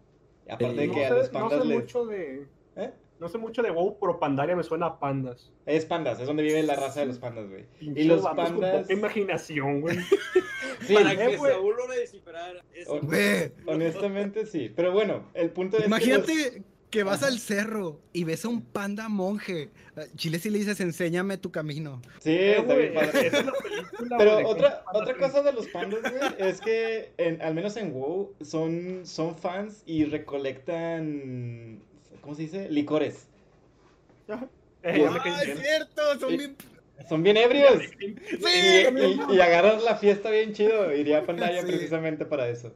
Y aparte de Sí. No que a los no pandas sé les... mucho de. ¿Eh? No sé mucho de WoW, pero Pandaria me suena a pandas. Es pandas, es donde vive la raza de los pandas, güey. Pinches los con pandas- poca imaginación, güey. Sí, Para eh, que güey. Saúl lo descifrara. Honestamente sí. Pero bueno, el punto es que los- imagínate que vas Ajá. al cerro y ves a un panda monje. Ah, Chile si le dices, enséñame tu camino. Sí, Eh, está bien padre. es película, Pero de otra, otra cosa de los pandas, güey, es que en- al menos en WoW son, son fans y recolectan, ¿cómo se dice? Licores. Eh, me ¡Ah, es cierto! Son bien... Son bien ebrios. Sí, Y, y, y agarras la fiesta bien chido. Iría a Pandaria Sí. precisamente para eso.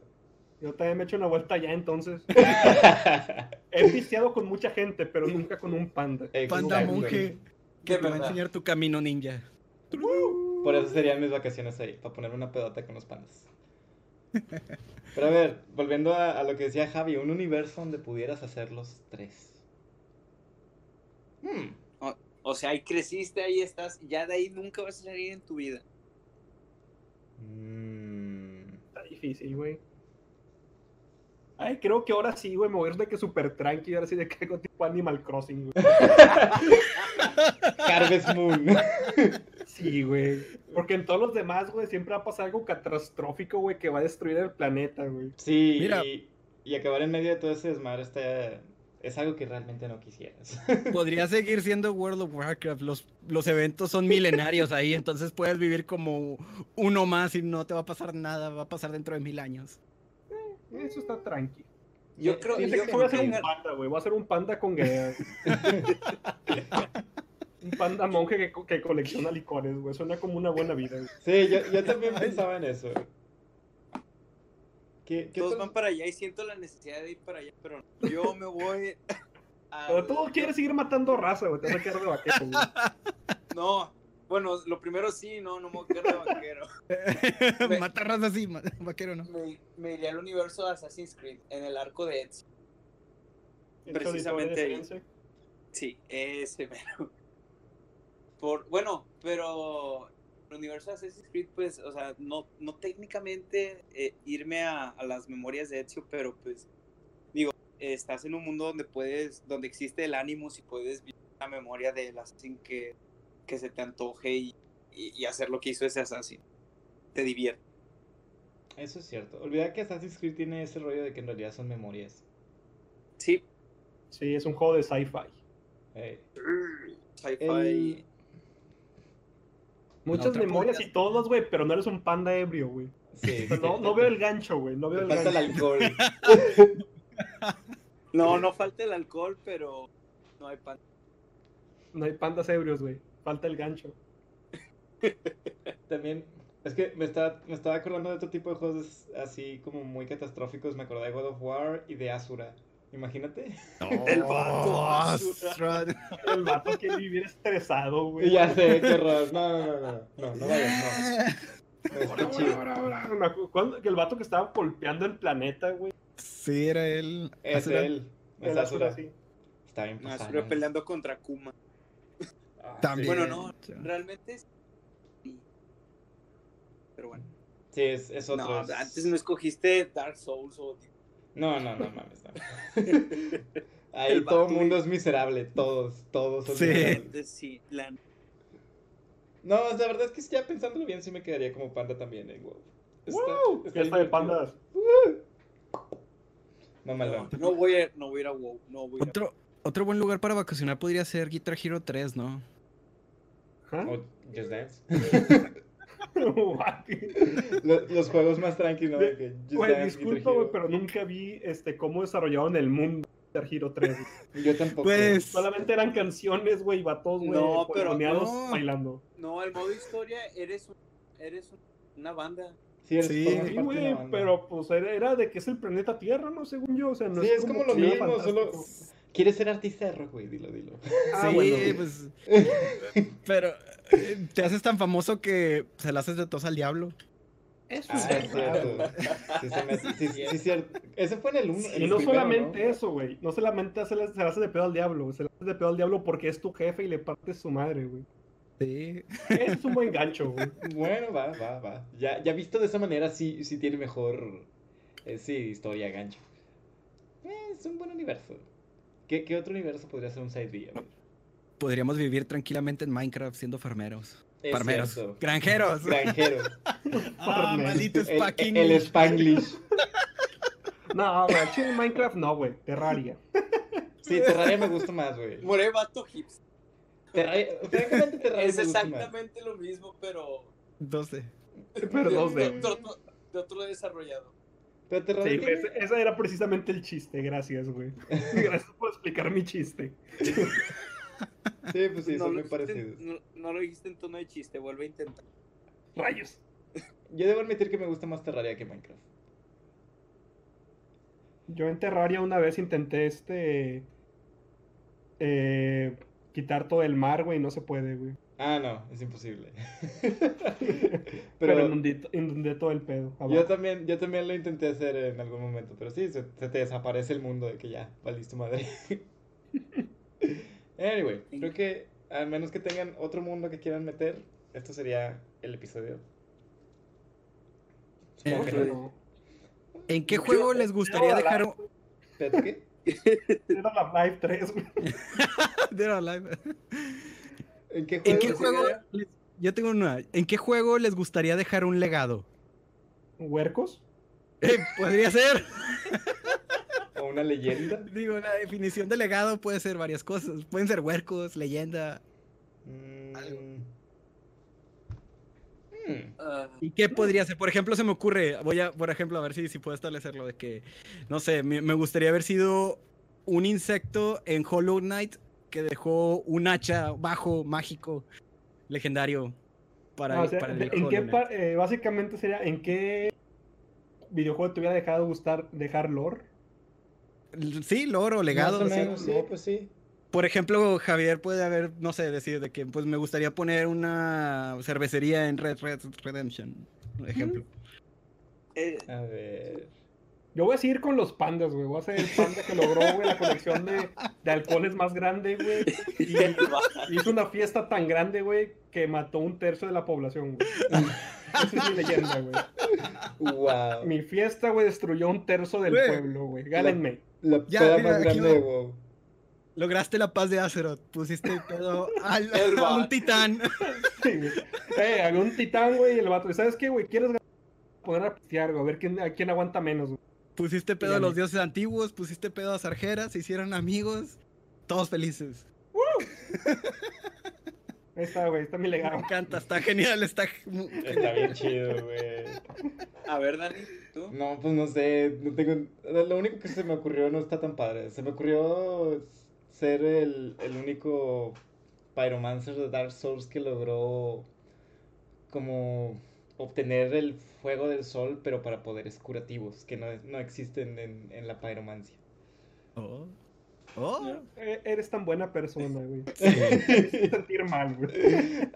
Yo también me he hecho una vuelta allá entonces. He pisteado con mucha gente, pero nunca con un panda. Panda Exacto. monje. Que De te va a enseñar tu camino ninja. Por eso serían mis vacaciones ahí, para ponerme una pedota con los pandas. Pero a ver, volviendo a, a lo que decía Javi, un universo donde pudieras hacer los tres. Hmm. O sea, ahí creciste, ahí estás, y ya de ahí nunca vas a salir en tu vida. Mm. Está difícil, güey. Ay, creo que ahora sí, güey, me voy a ir de que súper tranqui, ahora sí de que tipo Animal Crossing, güey. Harvest Moon. Sí, güey. Porque en todos los demás, güey, siempre va a pasar algo catastrófico, güey, que va a destruir el planeta, güey. Sí, Mira. y, y acabar en medio de todo ese desmadre está, es algo que realmente no quisieras. Podría seguir siendo World of Warcraft. Los, los eventos son milenarios ahí, entonces puedes vivir como uno más y no te va a pasar nada. Va a pasar dentro de mil años. Eso está tranqui. Yo creo Sí, yo que voy a ser un panda, güey. Voy a ser un panda con guerra. un panda monje que, que colecciona licores, güey. Suena como una buena vida, güey. Sí, yo, yo también pensaba en eso. ¿Qué, qué Todos otro- van para allá y siento la necesidad de ir para allá, pero yo me voy a... Pero tú quieres seguir matando raza, güey. Te vas a quedar de vaquero, güey. No, bueno, lo primero sí, no, no me voy a quedar de vaquero. Me- Matar razas así, ma- vaquero no. Me, me iría al universo de Assassin's Creed, en el arco de Ezio. Precisamente ahí. Sí, ese mero. Por, bueno, pero el universo de Assassin's Creed, pues, o sea, no, no técnicamente eh, irme a, a, las memorias de Ezio, pero pues, digo, estás en un mundo donde puedes, donde existe el Animus y puedes vivir la memoria del Assassin que, que se te antoje y, y, y, hacer lo que hizo ese Assassin. Te divierte. Eso es cierto. Olvida que Assassin's Creed tiene ese rollo de que en realidad son memorias. Sí. Sí, es un juego de sci-fi. Hey. Sci-fi. El- Muchas memorias podrías- y todos, güey, pero no eres un panda ebrio, güey. Sí, No, sí. no veo el gancho, güey. No veo el falta el alcohol. No, no falta el alcohol, pero no hay pan. No hay pandas ebrios, güey. Falta el gancho. También, es que me estaba, me estaba acordando de otro tipo de juegos así como muy catastróficos. Me acordé de God of War y de Asura. Imagínate. El vato, Oh. El vato quiere vivir estresado, güey. Y ya sé, qué horror. No, no, no, no. No, no vayas, no. Está chido. que el vato que estaba golpeando el planeta, güey. Sí, era él. Es Asura. él. Es El Asura. Asura, sí. Está bien pasado. peleando contra Kuma. Ah, También. Bueno, no, realmente sí. Pero bueno. Sí, es, es otro. No, es- antes no escogiste Dark Souls o. No, no, no mames. no. Ahí El todo el mundo es miserable. Todos, todos son Sí. miserables. Sí, la- No, la verdad es que ya pensándolo bien, sí me quedaría como panda también, eh, wow. Está, ¡Woo! está Fiesta de pandas. Mamalón. no, no voy a, no voy a ir a WoW. No voy a ir a- Otro, otro buen lugar para vacacionar podría ser Guitar Hero 3, ¿no? O Just Dance. Lo- Los, juegos más tranquilos, Güey, disculpa, güey, pero nunca vi este, cómo desarrollaron el mundo de Guitar Hero 3. Yo tampoco. Pues- Solamente eran canciones, güey, y vatos, güey, No, pero coreoneados no. bailando. No, el modo historia eres, un- eres un- una banda. Sí, Sí. güey, pero pues era, era de que es el planeta Tierra, ¿no? Según yo, o sea, no Sí, es como lo que sea mismo, solo... Quieres ser artista de rock, güey, dilo, dilo. Ah, sí, bueno. pues. Pero eh, te haces tan famoso que se la haces de tos al diablo. Eso Ah, es cierto. Sí, se me hace- sí, sí, sí, cierto. Ese fue en el 1. Y no solamente eso, güey. No solamente se le, se le hace de pedo al diablo. Se le hace de pedo al diablo porque es tu jefe y le partes su madre, güey. Sí. Es un buen gancho, güey. Bueno, va, va, va. Ya, ya visto de esa manera, sí, sí tiene mejor. eh, sí, historia, gancho. Eh, es un buen universo. ¿Qué, qué otro universo podría ser un side B? Podríamos vivir tranquilamente en Minecraft siendo farmeros. Es Farmeros. cierto. Granjeros. Granjeros. Ah, maldito El, el Spanglish. No, güey, chile Minecraft no, güey. Terraria. Sí, Terraria me gusta más, güey. More vato hipster. Terraria, francamente, Terraria Es me gusta más. exactamente lo mismo, pero. 12. Pero de, dos de de- otro, de otro desarrollado. Pero Sí, ese, era precisamente el chiste. Gracias, güey. Gracias por explicar mi chiste. Sí, pues sí, no, son muy dijiste parecidos. no, no lo dijiste en tono de chiste, vuelve a intentar. Rayos. Yo debo admitir que me gusta más Terraria que Minecraft. Yo en Terraria una vez intenté este. eh, quitar todo el mar, güey, y no se puede, güey. Ah, no, es imposible. Pero, Pero inundé, inundé todo el pedo. yo también, yo también lo intenté hacer en algún momento, pero sí, se, se te desaparece el mundo de que ya, valiste madre. Anyway, creo que al menos que tengan otro mundo que quieran meter, esto sería el episodio. No. No. ¿En qué Yo- juego les gustaría dejar un... ¿qué? Era la Live 3, güey. Dead or Alive. ¿En qué ¿En juego? qué juego? les- Yo tengo una. ¿En qué juego les gustaría dejar un legado? ¿Huercos? Eh, podría ser. ¿O una leyenda? Digo, la definición de legado puede ser varias cosas. Pueden ser huercos, leyenda. Mm. Algo. Hmm. Ah, ¿Y qué podría ser? Por ejemplo, se me ocurre, voy a, por ejemplo, a ver si, si puedo establecerlo, de que, no sé, me, me gustaría haber sido un insecto en Hollow Knight que dejó un hacha bajo, mágico, legendario para, Ah, o sea, para el ¿en qué eh, básicamente sería, ¿en qué videojuego te hubiera dejado gustar dejar lore? Sí, loro, legado. Más o sí. menos, sí, pues sí. Por ejemplo, Javier puede haber, no sé, decir de que pues me gustaría poner una cervecería en Red Red Redemption, por ejemplo. eh, A ver. Yo voy a seguir con los pandas, güey. Voy a ser el panda que logró, güey, la colección de, de alcoholes más grande, güey. Y hizo una fiesta tan grande, güey, que mató un tercio de la población, güey. Esa es mi leyenda, güey. Wow. Mi fiesta, güey, destruyó un tercio del Güey. pueblo, güey. Gánenme. La Ya, peda mira, más grande WoW. Lograste la paz de Azeroth. Pusiste el pedo al, El a un titán. Sí, güey. Eh, había un titán, güey, y el vato. ¿Y sabes qué, güey? ¿Quieres ganar? poner a pistear, güey? A ver quién, a quién aguanta menos, güey. Pusiste pedo a los dioses antiguos, pusiste pedo a Sargeras, se hicieron amigos. Todos felices. Ahí está, güey. Está mi Me legado. encanta, está genial, está... Está bien chido, güey. A ver, Dani, ¿tú? No, pues no sé, no tengo... Lo único que se me ocurrió no está tan padre. Se me ocurrió ser el, el único Pyromancer de Dark Souls que logró como obtener el fuego del sol, pero para poderes curativos, que no, no existen en, en la pyromancia. Oh. Oh. Eh, eres tan buena persona, güey. Sentir mal, güey.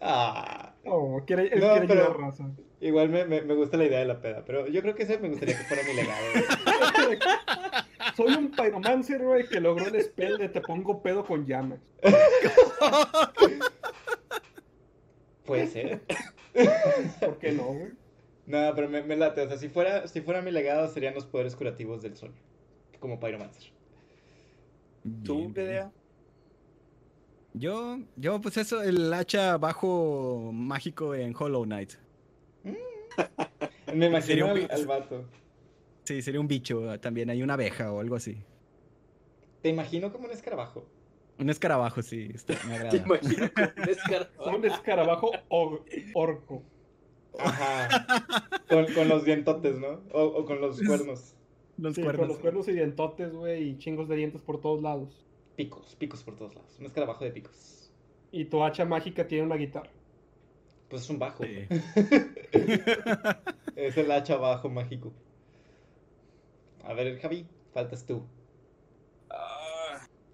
Ah, Oh, quiere, él No, quiere pero- raza. igual me, me, me gusta la idea de la peda, pero yo creo que ese me gustaría que fuera mi legado. güey. Soy un pyromancer, güey, que logró el spell de te pongo pedo con llamas. Puede ser. ¿Por qué no, güey? No, pero me, me late. O sea, si fuera, si fuera mi legado, serían los poderes curativos del sol. Como Pyromancer. ¿Tú. Pedea? Yo, yo, pues eso, el hacha bajo mágico en Hollow Knight. Me Sería imagino un al, al vato. Sí, sería un bicho también, hay una abeja o algo así. Te imagino como un escarabajo. Un escarabajo, sí, está- me ¿Te agrada. con un escarabajo? Un escarabajo orco. Ajá. Con, con los dientotes, ¿no? O, o con los cuernos. Los Sí, cuernos. con los cuernos y dientotes, güey, y chingos de dientes por todos lados. Picos, picos por todos lados. Un escarabajo de picos. Y tu hacha mágica tiene una guitarra. Pues es un bajo. Sí. Es el hacha bajo mágico. A ver, Javi, faltas tú.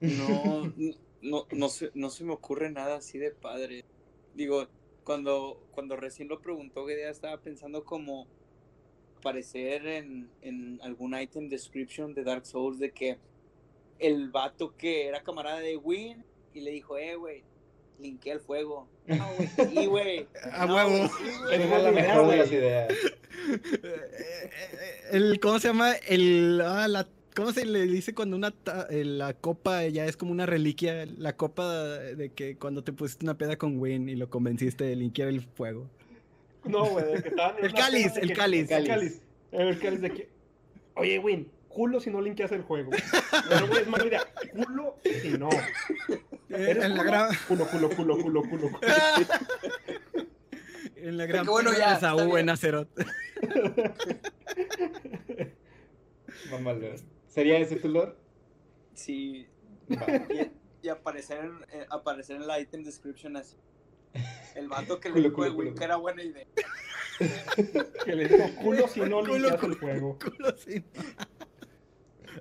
No, no, no, se, no se me ocurre nada así de padre. Digo, cuando, cuando recién lo preguntó, Gedea estaba pensando como aparecer en, en algún item description de Dark Souls de que el vato que era camarada de Win y le dijo, eh, güey, linké el fuego. Ah, güey, sí, güey. A No, huevo. güey, sí, güey. Esa es la mejor de güey. las ideas. El, ¿cómo se llama? El, ah, la, ¿cómo se le dice cuando una, ta- eh, la copa ya es como una reliquia? La copa de que cuando te pusiste una peda con Win y lo convenciste de linkear el fuego. No, güey, de que estaban en El cáliz, el que- cáliz. El cáliz. El cáliz de que. Oye, Win, culo si no linkeas el juego. Pero, güey, es mala idea. Culo si no. Eh, ¿Eres en, la culo? gran, Culo, culo, culo, culo, culo. culo. en la gran Qué bueno, ya, de Saúl en. Mamalón. ¿Sería ese tu lore? Sí, y, y aparecer, en, eh, aparecer en la item description así. El vato que le dijo culo, de Win culo. que era buena idea. Que le dijo culo si no culo, el juego. Culo,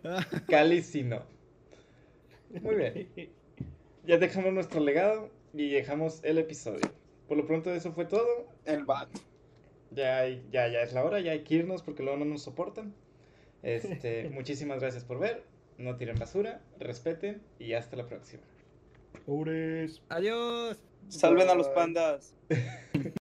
Cali sí no. Muy bien. Ya dejamos nuestro legado y dejamos el episodio. Por lo pronto eso fue todo. El vato. Ya, hay- ya, ya es la hora, ya hay que irnos porque luego no nos soportan. Este, muchísimas gracias por ver. No tiren basura, respeten y hasta la próxima. Pobres. Adiós. Salven a los pandas.